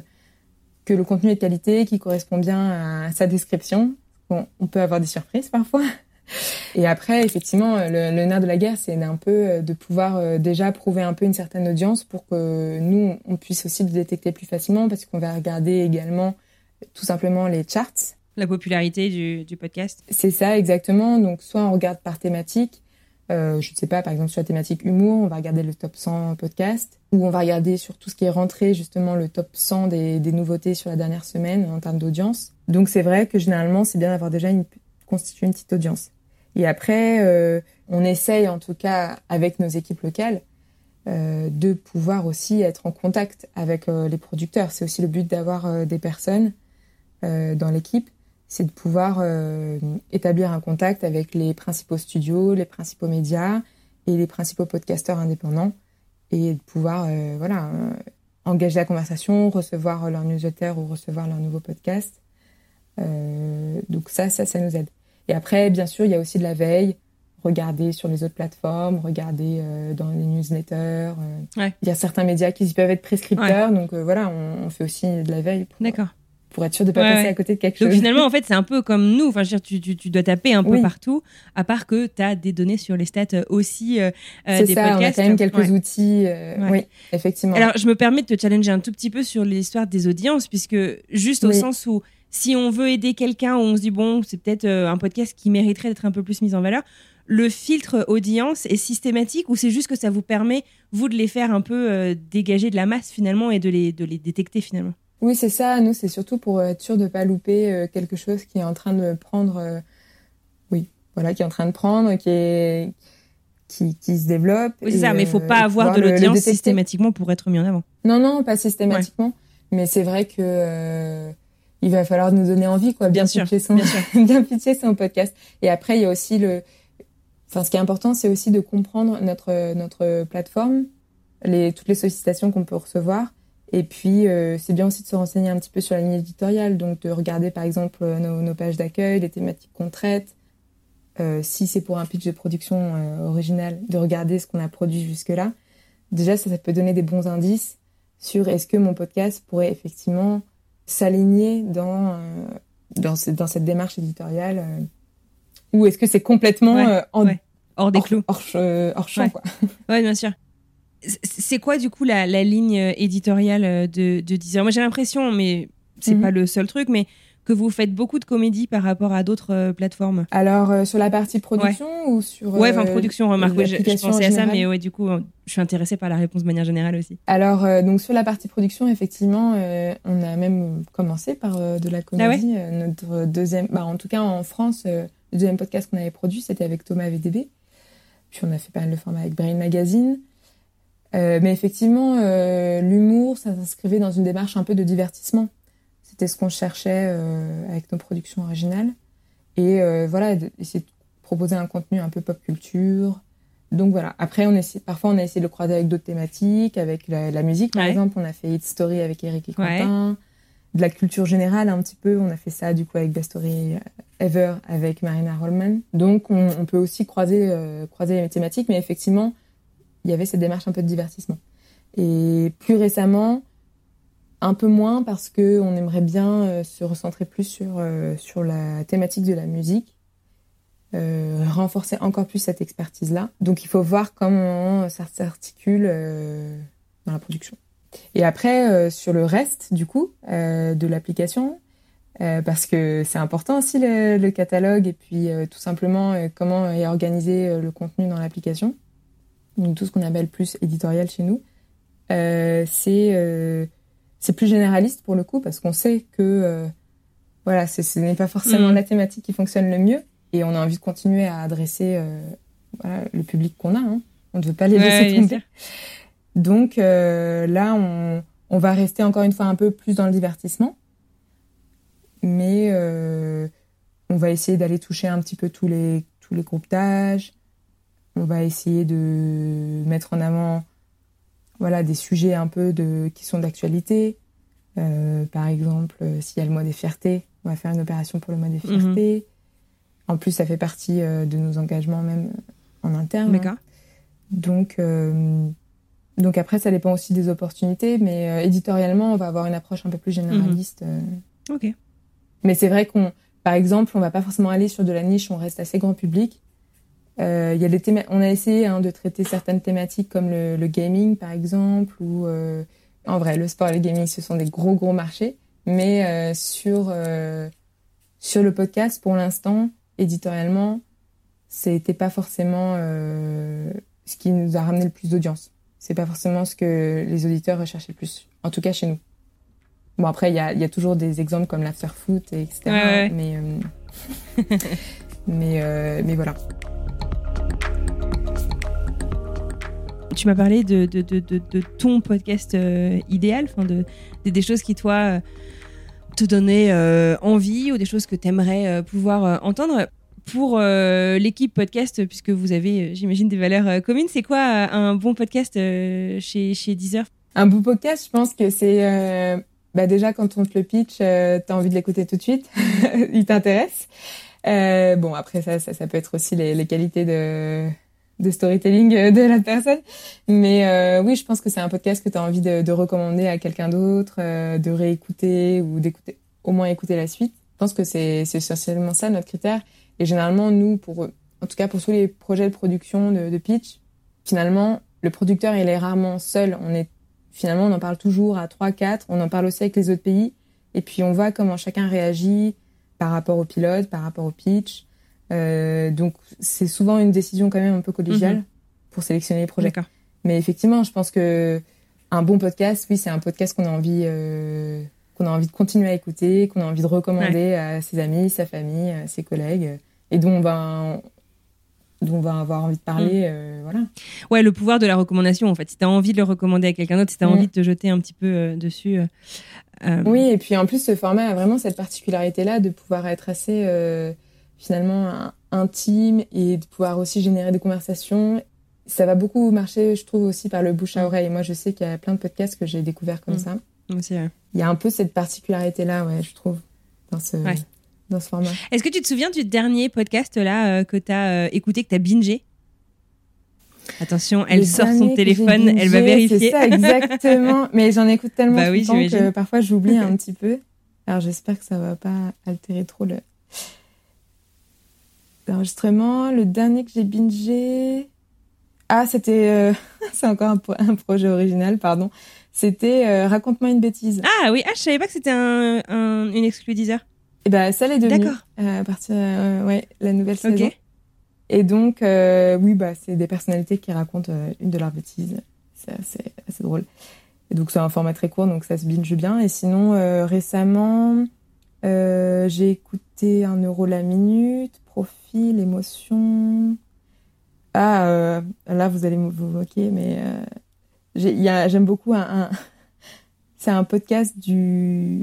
que le contenu est de qualité, qu'il correspond bien à sa description. Bon, on peut avoir des surprises parfois. Et après, effectivement, le, le nerf de la guerre, c'est d'un peu euh, de pouvoir euh, déjà prouver un peu une certaine audience pour que nous, on puisse aussi le détecter plus facilement parce qu'on va regarder également tout simplement les charts. La popularité du, du podcast. C'est ça, exactement. Donc, soit on regarde par thématique, euh, je ne sais pas, par exemple, sur la thématique humour, on va regarder le top 100 podcast, ou on va regarder sur tout ce qui est rentré, justement, le top 100 des, des nouveautés sur la dernière semaine en termes d'audience. Donc, c'est vrai que généralement, c'est bien d'avoir déjà une, constitué une petite audience. Et après, euh, on essaye, en tout cas, avec nos équipes locales, euh, de pouvoir aussi être en contact avec les producteurs. C'est aussi le but d'avoir des personnes dans l'équipe c'est de pouvoir euh, établir un contact avec les principaux studios, les principaux médias et les principaux podcasteurs indépendants et de pouvoir euh, voilà euh, engager la conversation, recevoir leur newsletter ou recevoir leur nouveau podcast. Euh, donc ça, ça, ça nous aide. Et après, bien sûr, il y a aussi de la veille. Regarder sur les autres plateformes, regarder euh, dans les newsletters. euh. Ouais. Il y a certains médias qui peuvent être prescripteurs, donc euh, voilà, on, on fait aussi de la veille D'accord. Pour être sûr de pas Ouais, passer à côté de quelque Donc chose. finalement, en fait, c'est un peu comme nous. Enfin, je veux dire, tu, tu, tu dois taper un peu Oui. partout, à part que tu as des données sur les stats euh, aussi euh, euh, C'est des ça, on a podcasts. quand même quelques Ouais. outils. euh, Ouais. Oui, effectivement. Alors, je me permets de te challenger un tout petit peu sur l'histoire des audiences, puisque juste au sens où si on veut aider quelqu'un, on se dit, bon, c'est peut-être un podcast qui mériterait d'être un peu plus mis en valeur, le filtre audience est systématique ou c'est juste que ça vous permet, vous, de les faire un peu euh, dégager de la masse finalement et de les, de les détecter finalement? Oui, c'est ça. Nous, c'est surtout pour être sûr de pas louper euh, quelque chose qui est en train de prendre. euh, Oui, voilà, qui est en train de prendre, qui est qui, qui se développe. Oui, c'est ça, mais il faut euh, pas avoir de l'audience systématiquement pour être mis en avant. Non, non, pas systématiquement. Mais c'est vrai que euh, il va falloir nous donner envie, quoi, bien, Bien sûr, son, bien sûr. <laughs> bien pitcher son podcast. Et après, il y a aussi le. Enfin, ce qui est important, c'est aussi de comprendre notre notre plateforme, les toutes les sollicitations qu'on peut recevoir. Et puis, euh, c'est bien aussi de se renseigner un petit peu sur la ligne éditoriale, donc de regarder par exemple euh, nos, nos pages d'accueil, les thématiques qu'on traite. Euh, si c'est pour un pitch de production euh, original, de regarder ce qu'on a produit jusque-là. Déjà, ça, ça peut donner des bons indices sur est-ce que mon podcast pourrait effectivement s'aligner dans, dans, ce- dans cette démarche éditoriale ou est-ce que c'est complètement Ouais, en, ouais. Hors des clous. hors, ch- hors champ Ouais. quoi. Ouais, bien sûr. C'est quoi, du coup, la, la ligne euh, éditoriale euh, de, de Deezer? Moi, j'ai l'impression, mais c'est Mhm. pas le seul truc, mais que vous faites beaucoup de comédie par rapport à d'autres euh, plateformes. Alors euh, sur la partie production ou sur Ouais, enfin, production, remarque. ouais, je, pensais à ça, mais ouais, du coup, je suis intéressée par la réponse de manière générale aussi. Alors, donc sur la partie production, effectivement, on a même commencé par de la comédie. Euh, notre deuxième, bah, en tout cas en France, le deuxième podcast qu'on avait produit, c'était avec Thomas VDB. Puis on a fait pas mal de formats avec Brain Magazine. Euh, mais effectivement, euh, l'humour, ça s'inscrivait dans une démarche un peu de divertissement. C'était ce qu'on cherchait euh, avec nos productions originales. Et euh, voilà, essayer de proposer un contenu un peu pop culture, donc voilà. Après, on essaie, parfois, on a essayé de le croiser avec d'autres thématiques, avec la, la musique, par Ouais. exemple. On a fait Hit Story avec Eric et Ouais. Quentin. De la culture générale, un petit peu. On a fait ça, du coup, avec Best Story Ever, avec Marina Rollman. Donc, on, on peut aussi croiser, euh, croiser les thématiques, mais effectivement, il y avait cette démarche un peu de divertissement. Et plus récemment, un peu moins parce que on aimerait bien euh, se recentrer plus sur, euh, sur la thématique de la musique euh, renforcer encore plus cette expertise-là. Donc il faut voir comment ça s'articule dans la production. Et après, sur le reste, du coup, de l'application, parce que c'est important aussi le, catalogue et puis tout simplement comment est organisé le contenu dans l'application. Donc tout ce qu'on appelle plus éditorial chez nous, euh, c'est euh, c'est plus généraliste pour le coup parce qu'on sait que euh, voilà, ce n'est pas forcément Mhm. la thématique qui fonctionne le mieux et on a envie de continuer à adresser voilà, le public qu'on a. hein. On ne veut pas les Ouais, laisser bien tomber. Donc là, on, on va rester encore une fois un peu plus dans le divertissement, mais on va essayer d'aller toucher un petit peu tous les, tous les groupes d'âge. On va essayer de mettre en avant voilà, des sujets un peu de, qui sont d'actualité. Euh, par exemple, euh, s'il y a le mois des fiertés, on va faire une opération pour le mois des Mhm. fiertés. En plus, ça fait partie euh, de nos engagements même en interne. hein. D'accord. Donc, euh, donc après, ça dépend aussi des opportunités, mais éditorialement, on va avoir une approche un peu plus généraliste. euh. Ok. Mais c'est vrai qu'on, par exemple, on va pas forcément aller sur de la niche, on reste assez grand public. Euh, y a des théma- on a essayé hein, de traiter certaines thématiques comme le, le gaming, par exemple, ou euh, en vrai, le sport et le gaming, ce sont des gros gros marchés. Mais euh, sur sur le podcast, pour l'instant, éditorialement, c'était pas forcément ce qui nous a ramené le plus d'audience. C'est pas forcément ce que les auditeurs recherchaient le plus, en tout cas chez nous. Bon après, il y a, y a toujours des exemples comme l'afterfoot, et etc. Ouais, ouais, ouais. Mais <laughs> mais mais voilà. Tu m'as parlé de, ton podcast euh, idéal, enfin de, de- des choses qui, toi, euh, te donnaient euh, envie ou des choses que tu aimerais pouvoir entendre. Pour l'équipe podcast, puisque vous avez, j'imagine, des valeurs communes, c'est quoi un bon podcast chez, chez Deezer? Un beau podcast, je pense que c'est bah déjà quand on te le pitch, t'as envie de l'écouter tout de suite, <laughs> il t'intéresse. Bon après ça, ça, peut être aussi les qualités de, de storytelling euh, de la personne, mais euh, oui, je pense que c'est un podcast que t'as envie de, de recommander à quelqu'un d'autre, euh, de réécouter ou d'écouter, au moins écouter la suite. Je pense que c'est c'est essentiellement ça notre critère. Et généralement nous, pour en tout cas pour tous les projets de production de, de pitch, finalement le producteur il est rarement seul. On est finalement, on en parle toujours à 3, 4. On en parle aussi avec les autres pays. Et puis, on voit comment chacun réagit par rapport au pilote, par rapport au pitch. Euh, donc, c'est souvent une décision quand même un peu collégiale Mhm. pour sélectionner les projets. Mais effectivement, je pense que un bon podcast, oui, c'est un podcast qu'on a envie, euh, qu'on a envie de continuer à écouter, qu'on a envie de recommander à ses amis, sa famille, ses collègues, et dont on va, dont on va avoir envie de parler, euh, voilà. Ouais, le pouvoir de la recommandation, en fait. Si tu as envie de le recommander à quelqu'un d'autre, si tu as envie de te jeter un petit peu dessus. Oui, et puis en plus, ce format a vraiment cette particularité-là de pouvoir être assez finalement in- intime et de pouvoir aussi générer des conversations. Ça va beaucoup marcher, je trouve, aussi par le bouche à oreille. Moi, je sais qu'il y a plein de podcasts que j'ai découverts comme Mm. ça. aussi, ouais. Il y a un peu cette particularité-là, ouais, je trouve, dans ce, Ouais. dans ce format. Est-ce que tu te souviens du dernier podcast là euh, que tu as écouté, que tu as bingé? Attention, elle Le sort son téléphone, elle va vérifier. C'est ça, exactement. <laughs> Mais j'en écoute tellement Bah oui, que parfois j'oublie un <laughs> petit peu. Alors j'espère que ça va pas altérer trop le l'enregistrement. Le dernier que j'ai bingé, ah c'était, euh, <laughs> c'est encore un, pro- un projet original, pardon. C'était euh, raconte-moi une bêtise. Ah oui, ah, je savais pas que c'était un, un- une exclu Deezer. Et ben ça l'est devenu. D'accord. euh, à partir, ouais, la nouvelle Ok. saison. Et donc, oui, bah, c'est des personnalités qui racontent une de leurs bêtises. C'est assez, assez drôle. Et donc, c'est un format très court, donc ça se binge bien. Et sinon, récemment, euh, j'ai écouté un euro la minute, profil, émotion. Ah, euh, là, vous allez me- vous moquer, mais euh, j'aime beaucoup un. un- <laughs> c'est un podcast du,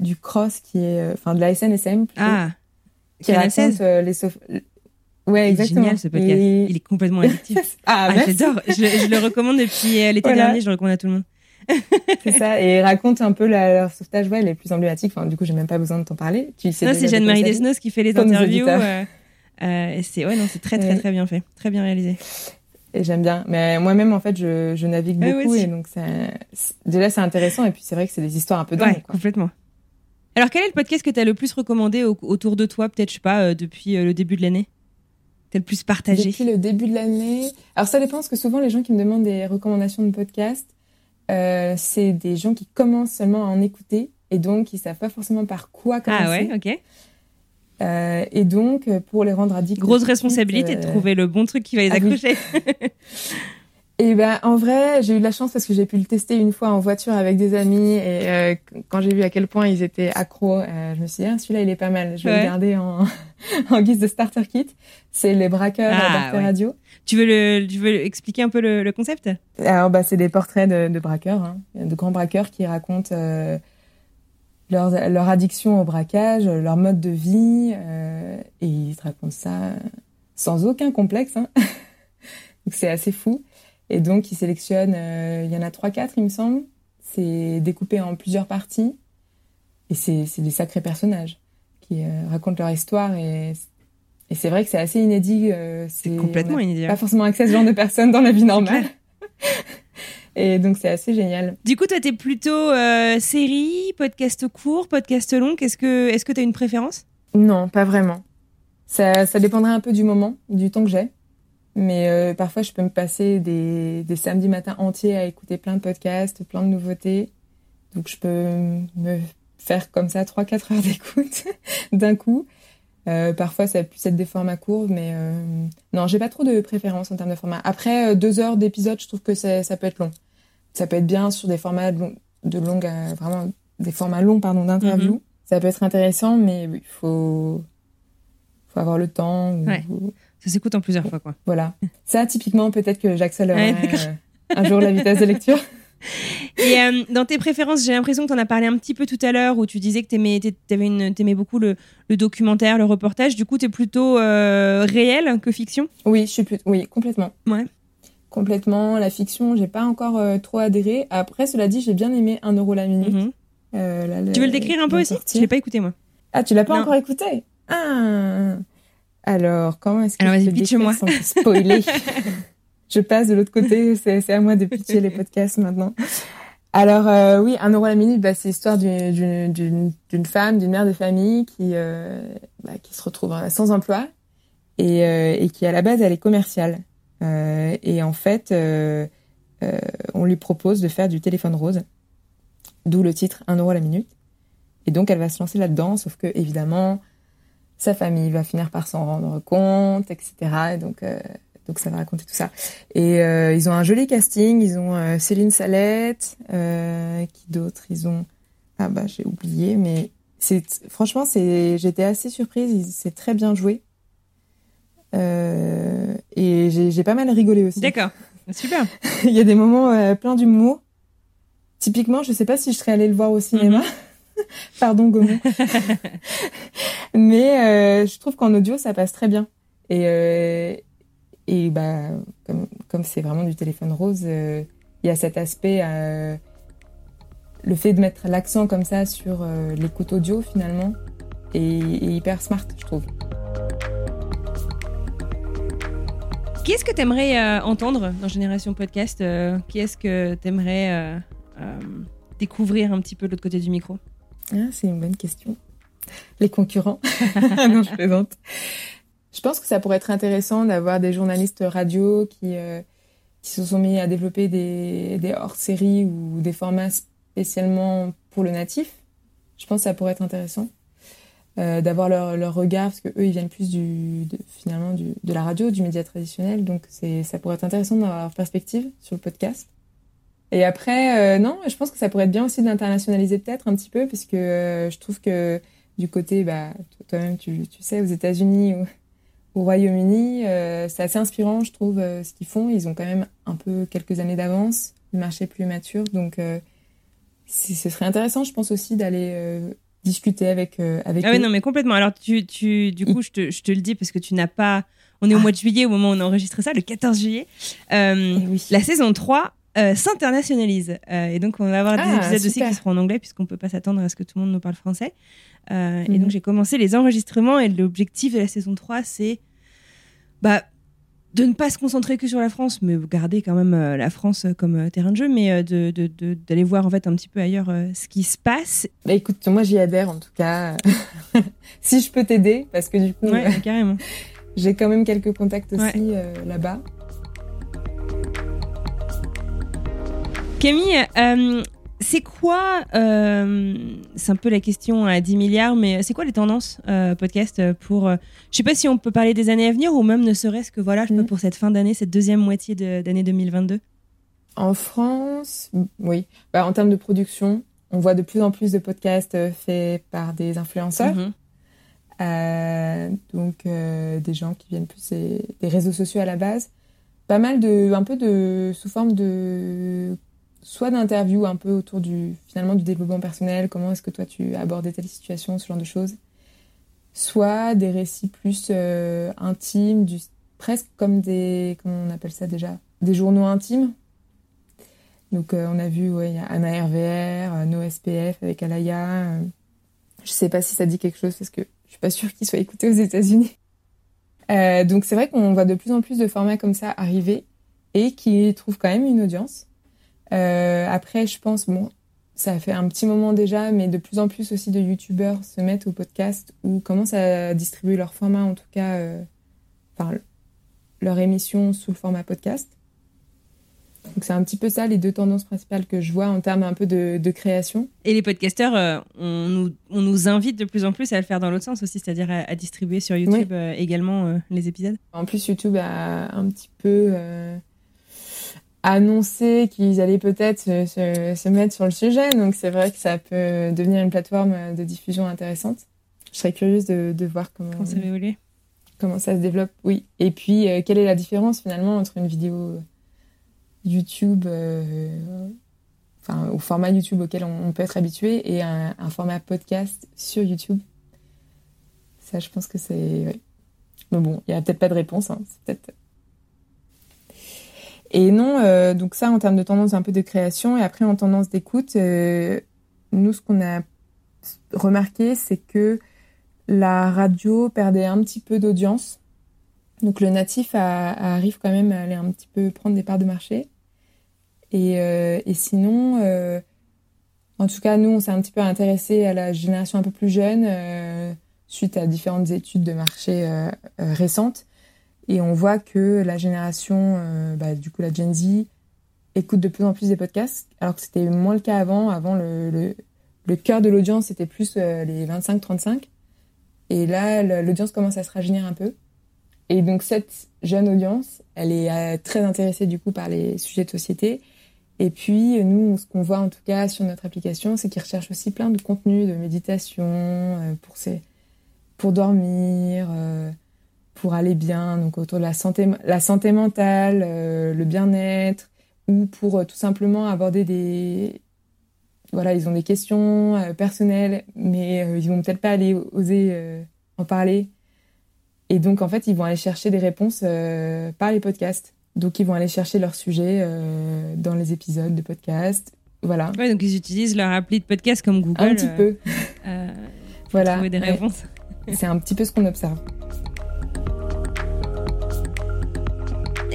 du cross qui est. euh, Enfin, de la SNSM. plutôt Ah, qui raconte 16. euh, les sauf... Ouais, Il est exactement. génial ce podcast. Et- Il est complètement addictif. <laughs> Ah, Ah, j'adore. Je, je le recommande depuis l'été Voilà. dernier, je le recommande à tout le monde. <laughs> C'est ça. Et il raconte un peu la- leur sauvetage, ouais, les plus emblématiques. Enfin, du coup, j'ai même pas besoin de t'en parler. Tu sais Non, c'est Jeanne-Marie. Desnos qui fait les interviews. Euh, et c'est ouais, non, c'est très très très bien fait, très bien réalisé. Et j'aime bien. Mais moi-même, en fait, je, je navigue Ah, beaucoup. et donc, ça, déjà, c'est intéressant. Et puis, c'est vrai que c'est des histoires un peu dingues. Ouais, quoi. complètement. Alors, quel est le podcast que tu as le plus recommandé au- autour de toi, peut-être, je sais pas, euh, depuis euh, le début de l'année? T'as le plus partagé? Depuis le début de l'année. Alors, ça dépend parce que souvent, les gens qui me demandent des recommandations de podcasts, euh, c'est des gens qui commencent seulement à en écouter. Et donc, ils savent pas forcément par quoi commencer. Ah ouais, ok. Euh, et donc, euh, pour les rendre addicts. Grosse responsabilité de euh, trouver le bon truc qui va les ah oui. accrocher. <laughs> Et ben en vrai, j'ai eu de la chance parce que j'ai pu le tester une fois en voiture avec des amis et euh, quand j'ai vu à quel point ils étaient accros, je me suis dit ah, celui-là il est pas mal, je vais Ouais. le garder en, <laughs> en guise de starter kit. C'est les braqueurs Ah, ouais. Radio. Tu veux le, tu veux expliquer un peu le, le concept? Alors bah c'est des portraits de, de braqueurs, hein, de grands braqueurs qui racontent leur, leur addiction au braquage, leur mode de vie euh, et ils te racontent ça sans aucun complexe. Hein. <laughs> Donc c'est assez fou. Et donc ils sélectionnent, euh, il y en a trois quatre il me semble. C'est découpé en plusieurs parties et c'est c'est des sacrés personnages qui euh, racontent leur histoire et et c'est vrai que c'est assez inédit. euh, C'est complètement on a inédit. Pas forcément accès à ce genre de personnes dans la vie normale. <laughs> Et donc c'est assez génial. Du coup, toi, t'es plutôt euh, série, podcast court, podcast long. Qu'est-ce que, est-ce que t'as une préférence? Non, pas vraiment. Ça, ça dépendrait un peu du moment, du temps que j'ai. Mais euh, parfois, je peux me passer des, des samedis matins entiers à écouter plein de podcasts, plein de nouveautés. Donc je peux me faire comme ça 3-4 heures <laughs> d'écoute d'un coup. Euh, parfois, ça peut être des formats courts, mais euh, non, j'ai pas trop de préférence en termes de format. Après, euh, deux heures d'épisode, je trouve que ça, ça peut être long. Ça peut être bien sur des formats de, long- de longue, euh, vraiment des formats longs, pardon, d'interview. Mhm. Ça peut être intéressant, mais oui, faut, faut avoir le temps. ou- Ouais. ou- Ça s'écoute en plusieurs fois, quoi. voilà. <laughs> Ça, typiquement, peut-être que j'accélérerai Ouais, euh, un jour la vitesse de lecture. <laughs> <laughs> Et euh, dans tes préférences, j'ai l'impression que tu en as parlé un petit peu tout à l'heure, où tu disais que t'avais une, t'aimais beaucoup le, le documentaire, le reportage. Du coup, t'es plutôt euh, réel que fiction? Oui, je suis plus... oui, complètement. Ouais. Complètement. La fiction, j'ai pas encore euh, trop adhéré. Après, cela dit, j'ai bien aimé 1 euro la minute. Mhm. Euh, là, Tu veux le décrire un peu aussi. Je l'ai pas écouté, moi. Ah, tu l'as pas Non. encore écouté Ah Alors, comment est-ce que Alors, je décrire pitch-moi. sans te spoiler <laughs> Je passe de l'autre côté, c'est à moi de pitcher les podcasts maintenant. Alors euh, oui, un euro la minute, bah, c'est l'histoire d'une- femme, d'une mère de famille qui euh, bah, qui se retrouve sans emploi et, euh, et qui à la base elle est commerciale. Euh, et en fait, euh, euh, on lui propose de faire du téléphone rose, d'où le titre 1 euro la minute. Et donc elle va se lancer là-dedans, sauf que évidemment sa famille va finir par s'en rendre compte, etc. Et donc euh, donc ça va raconter tout ça. Et euh, ils ont un joli casting. Ils ont euh, Céline Salette, qui d'autre Ils ont? Ah bah j'ai oublié, mais c'est franchement c'est j'étais assez surprise. C'est très bien joué. Euh, et j'ai pas mal rigolé aussi. D'accord. Super. <laughs> Il y a des moments euh, pleins d'humour. Typiquement, je sais pas si je serais allée le voir au cinéma. <laughs> Pardon Gaumont. <laughs> Mais euh, je trouve qu'en audio ça passe très bien. Et et bah comme comme c'est vraiment du téléphone rose, euh, il y a cet aspect euh, le fait de mettre l'accent comme ça sur euh, l'écoute audio finalement est, est hyper smart, je trouve. Qui est-ce que t'aimerais euh, entendre dans Génération Podcast euh, Qui est-ce que t'aimerais euh, euh, découvrir un petit peu de l'autre côté du micro? Ah, c'est une bonne question. Les concurrents <laughs> Non, je plaisante. Je pense que ça pourrait être intéressant d'avoir des journalistes radio qui, se sont mis à développer des hors-séries ou des formats spécialement pour le natif. Je pense que ça pourrait être intéressant euh, d'avoir leur, leur regard, parce que eux, ils viennent plus du, de, finalement du, de la radio, du média traditionnel. Donc, c'est, ça pourrait être intéressant d'avoir leur perspective sur le podcast. Et après, euh, non, je pense que ça pourrait être bien aussi d'internationaliser peut-être un petit peu, parce que euh, je trouve que du côté, bah, toi-même, tu, tu sais, aux États-Unis ou au Royaume-Uni, c'est assez inspirant, je trouve, ce qu'ils font. Ils ont quand même un peu quelques années d'avance, le marché plus mature, donc ce serait intéressant, je pense aussi, d'aller discuter avec euh, avec Ah oui, eux. non, mais complètement. Alors, tu, tu, du coup, je te, je te le dis parce que tu n'as pas. On est au mois de juillet au moment où on enregistre ça, le 14 juillet. Euh, Eh oui. la saison 3 euh, s'internationalise. Et donc, on va avoir des Ah, épisodes aussi qui seront en anglais, puisqu'on ne peut pas s'attendre à ce que tout le monde nous parle français. Et Mhm. donc, j'ai commencé les enregistrements. Et l'objectif de la saison 3, c'est bah, de ne pas se concentrer que sur la France, mais garder quand même euh, la France comme euh, terrain de jeu, mais euh, d'aller voir en fait un petit peu ailleurs ce qui se passe. Bah écoute, moi j'y adhère en tout cas. <laughs> si je peux t'aider, parce que du coup, Ouais, carrément. <laughs> j'ai quand même quelques contacts aussi Ouais. là-bas. Camille, euh, C'est quoi, euh, c'est un peu la question à 10 milliards, mais c'est quoi les tendances euh, podcast pour, euh, je sais pas si on peut parler des années à venir ou même ne serait-ce que voilà, je Mhm. pour cette fin d'année, cette deuxième moitié de- d'année 2022 En France, oui. Bah, en termes de production, on voit de plus en plus de podcasts euh, faits par des influenceurs. Mhm. Euh, donc euh, des gens qui viennent plus des, des réseaux sociaux à la base. Pas mal de, un peu de, sous forme de, soit d'interviews un peu autour du, finalement, du développement personnel, comment est-ce que toi tu as abordé telle situation, ce genre de choses. Soit des récits plus euh, intimes, du, presque comme des, comment on appelle ça déjà, des journaux intimes. Donc euh, on a vu, ouais, y a Anna RVR, euh, NoSPF avec Alaya. je sais pas si ça dit quelque chose parce que je suis pas sûre qu'il soit écouté aux États-Unis. Donc c'est vrai qu'on voit de plus en plus de formats comme ça arriver et qui trouvent quand même une audience. Euh, après, je pense, bon, ça fait un petit moment déjà, mais de plus en plus aussi de youtubeurs se mettent au podcast ou commencent à distribuer leur format, en tout cas, euh, enfin, leur émission sous le format podcast. Donc c'est un petit peu ça les deux tendances principales que je vois en termes un peu de, de création. Et les podcasteurs, euh, on, nous, on nous invite de plus en plus à le faire dans l'autre sens aussi, c'est-à-dire à, à distribuer sur YouTube euh, également euh, les épisodes. En plus, YouTube a un petit peu annoncé qu'ils allaient peut-être se, se- se mettre sur le sujet. Donc, c'est vrai que ça peut devenir une plateforme de diffusion intéressante. Je serais curieuse de, de voir comment, Comment ça va évoluer? comment ça se développe. Oui. Et puis, euh, quelle est la différence finalement entre une vidéo YouTube, euh, enfin, au format YouTube auquel on, on peut être habitué et un, un format podcast sur YouTube? Ça, je pense que c'est. ouais. Mais bon, il n'y a peut-être pas de réponse. hein. C'est peut-être. Et non, euh, donc ça en termes de tendance un peu de création et après en tendance d'écoute, euh, nous ce qu'on a remarqué c'est que la radio perdait un petit peu d'audience. Donc le natif arrive quand même à aller un petit peu prendre des parts de marché. Et, euh, sinon, en tout cas, nous, on s'est un petit peu intéressé à la génération un peu plus jeune suite à différentes études de marché récentes. Et on voit que la génération, euh, bah, du coup la Gen Z, écoute de plus en plus des podcasts, alors que c'était moins le cas avant. Avant, le, le, le cœur de l'audience, c'était plus euh, les 25-35. Et là, l'audience commence à se rajeunir un peu. Et donc, cette jeune audience, elle est euh, très intéressée du coup par les sujets de société. Et puis, nous, ce qu'on voit en tout cas sur notre application, c'est qu'ils recherchent aussi plein de contenus de méditation pour, ses, pour dormir, pour aller bien, donc autour de la santé, la santé mentale, euh, le bien-être, ou pour euh, tout simplement aborder des... Voilà, ils ont des questions euh, personnelles, mais ils vont peut-être pas aller oser en parler. Et donc, en fait, ils vont aller chercher des réponses par les podcasts. Donc, ils vont aller chercher leur sujet dans les épisodes de podcast. Voilà. Ouais, donc ils utilisent leur appli de podcast comme Google. Un petit peu. pour Voilà. trouver des Ouais. réponses. C'est un petit peu ce qu'on observe.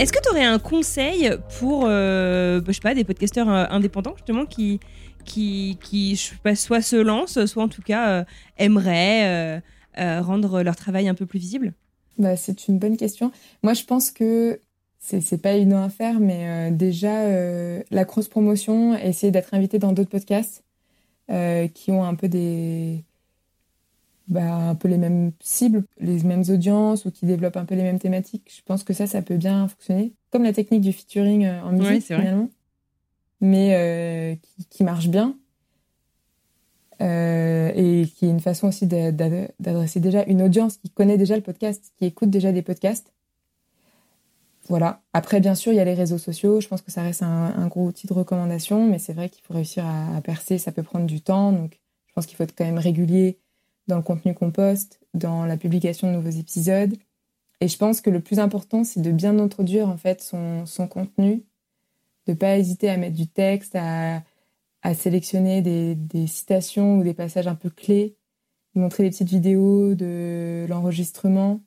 Est-ce que tu aurais un conseil pour, euh, bah, je des podcasteurs euh, indépendants justement qui, qui, soit se lancent, soit en tout cas euh, aimeraient rendre leur travail un peu plus visible? Bah, c'est une bonne question. Moi, je pense que c'est pas évident à faire, mais déjà, la grosse promotion, essayer d'être invité dans d'autres podcasts qui ont un peu des. Bah, un peu les mêmes cibles, les mêmes audiences ou qui développent un peu les mêmes thématiques. Je pense que ça, ça peut bien fonctionner. Comme la technique du featuring euh, en musique, finalement. Mais euh, qui, qui marche bien. Euh, et qui est une façon aussi d'a- d'a- d'adresser déjà une audience qui connaît déjà le podcast, qui écoute déjà des podcasts. Voilà. Après, bien sûr, il y a les réseaux sociaux. Je pense que ça reste un, un gros outil de recommandation, mais c'est vrai qu'il faut réussir à, à percer. Ça peut prendre du temps. Donc, je pense qu'il faut être quand même régulier dans le contenu qu'on poste, dans la publication de nouveaux épisodes. Et je pense que le plus important, c'est de bien introduire en fait son, son contenu, de pas hésiter à mettre du texte, à, à sélectionner des, des citations ou des passages un peu clés, montrer des petites vidéos de l'enregistrement.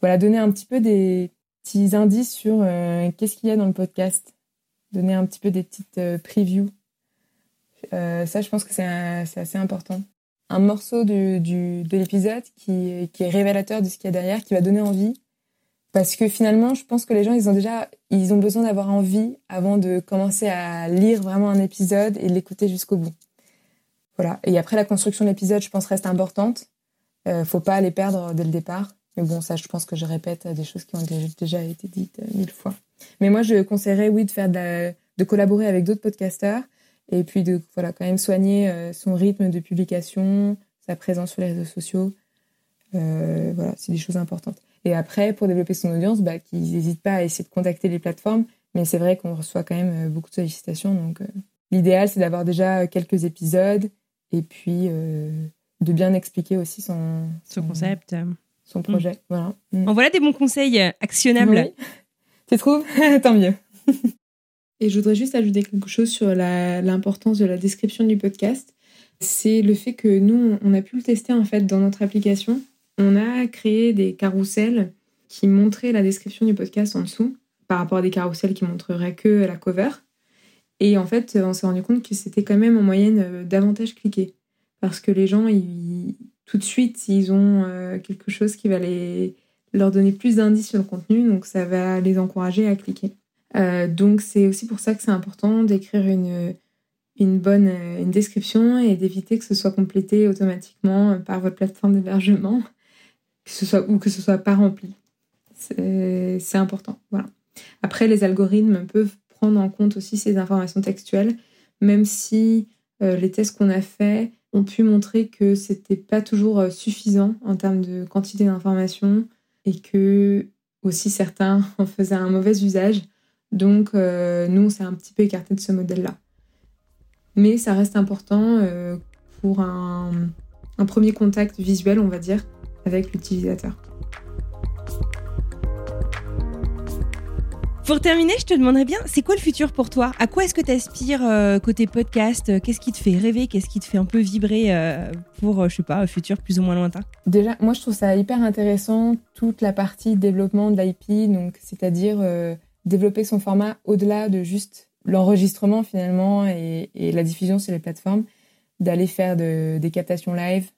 Voilà, donner un petit peu des petits indices sur euh, qu'est-ce qu'il y a dans le podcast, donner un petit peu des petites euh, previews. Euh, ça, je pense que c'est assez important. Un morceau de l'épisode qui, qui est révélateur de ce qu'il y a derrière, qui va donner envie. Parce que finalement, je pense que les gens, ils ont déjà, ils ont besoin d'avoir envie avant de commencer à lire vraiment un épisode et l'écouter jusqu'au bout. Voilà. Et après, la construction de l'épisode, je pense, reste importante. Euh, faut pas les perdre dès le départ. Mais bon, ça, je pense que je répète des choses qui ont déjà été dites euh, mille fois. Mais moi, je conseillerais, oui, de faire de, de collaborer avec d'autres podcasteurs et puis de, voilà, quand même soigner euh, son rythme de publication, sa présence sur les réseaux sociaux. Euh, voilà, c'est des choses importantes. Et après, pour développer son audience, bah, qu'ils n'hésitent pas à essayer de contacter les plateformes. Mais c'est vrai qu'on reçoit quand même euh, beaucoup de sollicitations. Donc, euh, l'idéal, c'est d'avoir déjà quelques épisodes et puis euh, de bien expliquer aussi son, son concept, son projet. Voilà. Mm. En voilà des bons conseils actionnables. Oui. Tu trouves? <laughs> Tant mieux. <laughs> et je voudrais juste ajouter quelque chose sur l'importance de la description du podcast. C'est le fait que nous, on a pu le tester en fait dans notre application on a créé des carousels qui montraient la description du podcast en dessous, par rapport à des carousels qui montreraient que la cover. Et en fait, on s'est rendu compte que c'était quand même en moyenne euh, davantage cliqué. Parce que les gens, tout de suite, ils ont euh, quelque chose qui va leur donner plus d'indices sur le contenu, donc ça va les encourager à cliquer. Euh, donc c'est aussi pour ça que c'est important d'écrire une, bonne une description et d'éviter que ce soit complété automatiquement par votre plateforme d'hébergement <laughs> que ce soit ou que ce soit pas rempli. C'est important. Voilà. Après, les algorithmes peuvent prendre en compte aussi ces informations textuelles, même si euh, les tests qu'on a faits ont pu montrer que c'était pas toujours euh, suffisant en termes de quantité d'informations et que aussi certains <laughs> en faisaient un mauvais usage. Donc, euh, nous, on s'est un petit peu écarté de ce modèle-là. Mais ça reste important pour un, un premier contact visuel, on va dire, avec l'utilisateur. Pour terminer, je te demanderais bien, c'est quoi le futur pour toi? À quoi est-ce que tu aspires euh, côté podcast? Qu'est-ce qui te fait rêver? Qu'est-ce qui te fait un peu vibrer euh, pour, euh, je sais pas, un futur plus ou moins lointain? Déjà, moi je trouve ça hyper intéressant, toute la partie développement de l'IP, donc c'est-à-dire développer son format au-delà de juste l'enregistrement finalement et, la diffusion sur les plateformes, d'aller faire des captations live,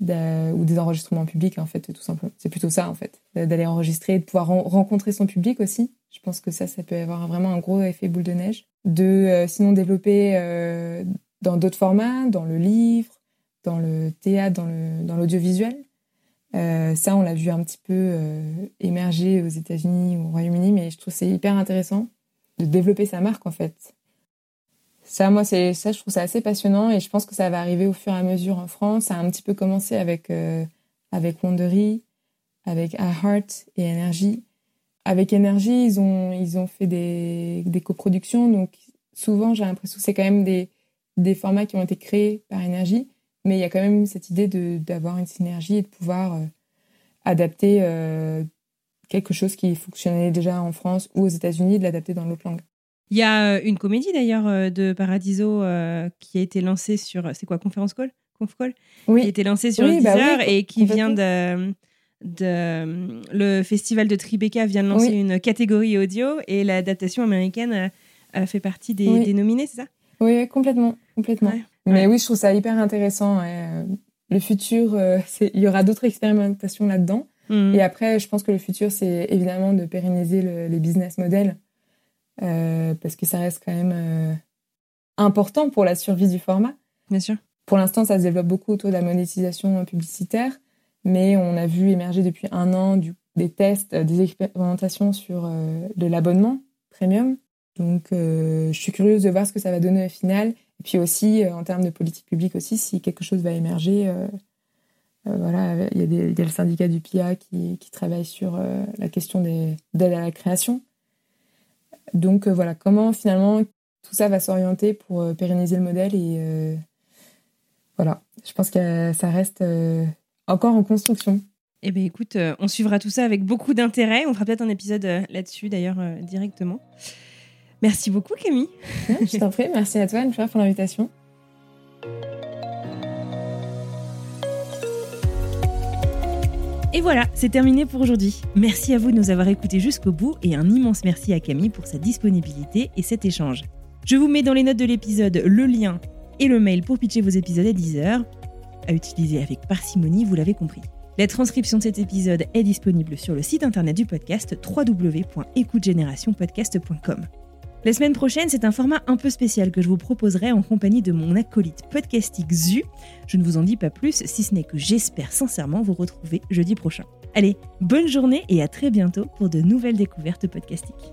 ou des enregistrements publics en fait tout simplement. C'est plutôt ça en fait d'aller enregistrer de pouvoir rencontrer son public aussi. Je pense que ça ça peut avoir vraiment un gros effet boule de neige. De euh, sinon développer euh, dans d'autres formats dans le livre dans le théâtre dans l'audiovisuel euh, ça on l'a vu un petit peu émerger aux États-Unis au Royaume-Uni mais je trouve c'est hyper intéressant de développer sa marque en fait ça, moi, c'est ça, je trouve ça assez passionnant et je pense que ça va arriver au fur et à mesure en France. Ça a un petit peu commencé avec euh, avec Wondery, avec iHeart et Energy. Avec Energy, ils ont ils ont fait des des coproductions, donc souvent j'ai l'impression que c'est quand même des des formats qui ont été créés par Energy, mais il y a quand même cette idée d'avoir une synergie et de pouvoir euh, adapter euh, quelque chose qui fonctionnait déjà en France ou aux États-Unis, de l'adapter dans l'autre langue. Il y a euh, une comédie d'ailleurs de Paradiso euh, qui a été lancée sur. C'est quoi Conférence Call? Conf Call? Oui. Qui a été lancée sur oui, bah oui, et qui vient de. De, le festival de Tribeca vient de lancer Oui. une catégorie audio et l'adaptation américaine a, a fait partie des, Oui. des nominés, c'est ça? Oui, complètement, complètement. Ouais. Mais Ouais. oui, je trouve ça hyper intéressant. ouais. Le futur, euh, <laughs> il y aura d'autres expérimentations là-dedans. Mhm. Et après, je pense que le futur, c'est évidemment de pérenniser le- les business models euh, parce que ça reste quand même euh, important pour la survie du format. Bien sûr. Pour l'instant, ça se développe beaucoup autour de la monétisation publicitaire, mais on a vu émerger depuis un an du- des tests, des expérimentations sur euh, de l'abonnement premium. Donc, je suis curieuse de voir ce que ça va donner au final. Et puis aussi, euh, en termes de politique publique aussi, si quelque chose va émerger. euh, euh, voilà, il y, a le syndicat du PIA qui, qui travaille sur la question des d'aides à la création. Donc voilà, comment finalement tout ça va s'orienter pour pérenniser le modèle et voilà, je pense que ça reste encore en construction. Eh bien, écoute, on suivra tout ça avec beaucoup d'intérêt. On fera peut-être un épisode là-dessus, d'ailleurs, directement. Merci beaucoup, Camille. Ouais, je t'en prie, merci à toi, anne pour l'invitation. Et voilà, c'est terminé pour aujourd'hui. Merci à vous de nous avoir écoutés jusqu'au bout et un immense merci à Camille pour sa disponibilité et cet échange. Je vous mets dans les notes de l'épisode le lien et le mail pour pitcher vos épisodes à 10 heures, à utiliser avec parcimonie, vous l'avez compris. La transcription de cet épisode est disponible sur le site internet du podcast www.écoutegénérationpodcast.com. La semaine prochaine, c'est un format un peu spécial que je vous proposerai en compagnie de mon acolyte podcastique Zu. Je ne vous en dis pas plus, si ce n'est que j'espère sincèrement vous retrouver jeudi prochain. Allez, bonne journée et à très bientôt pour de nouvelles découvertes podcastiques.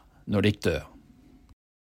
når de dør.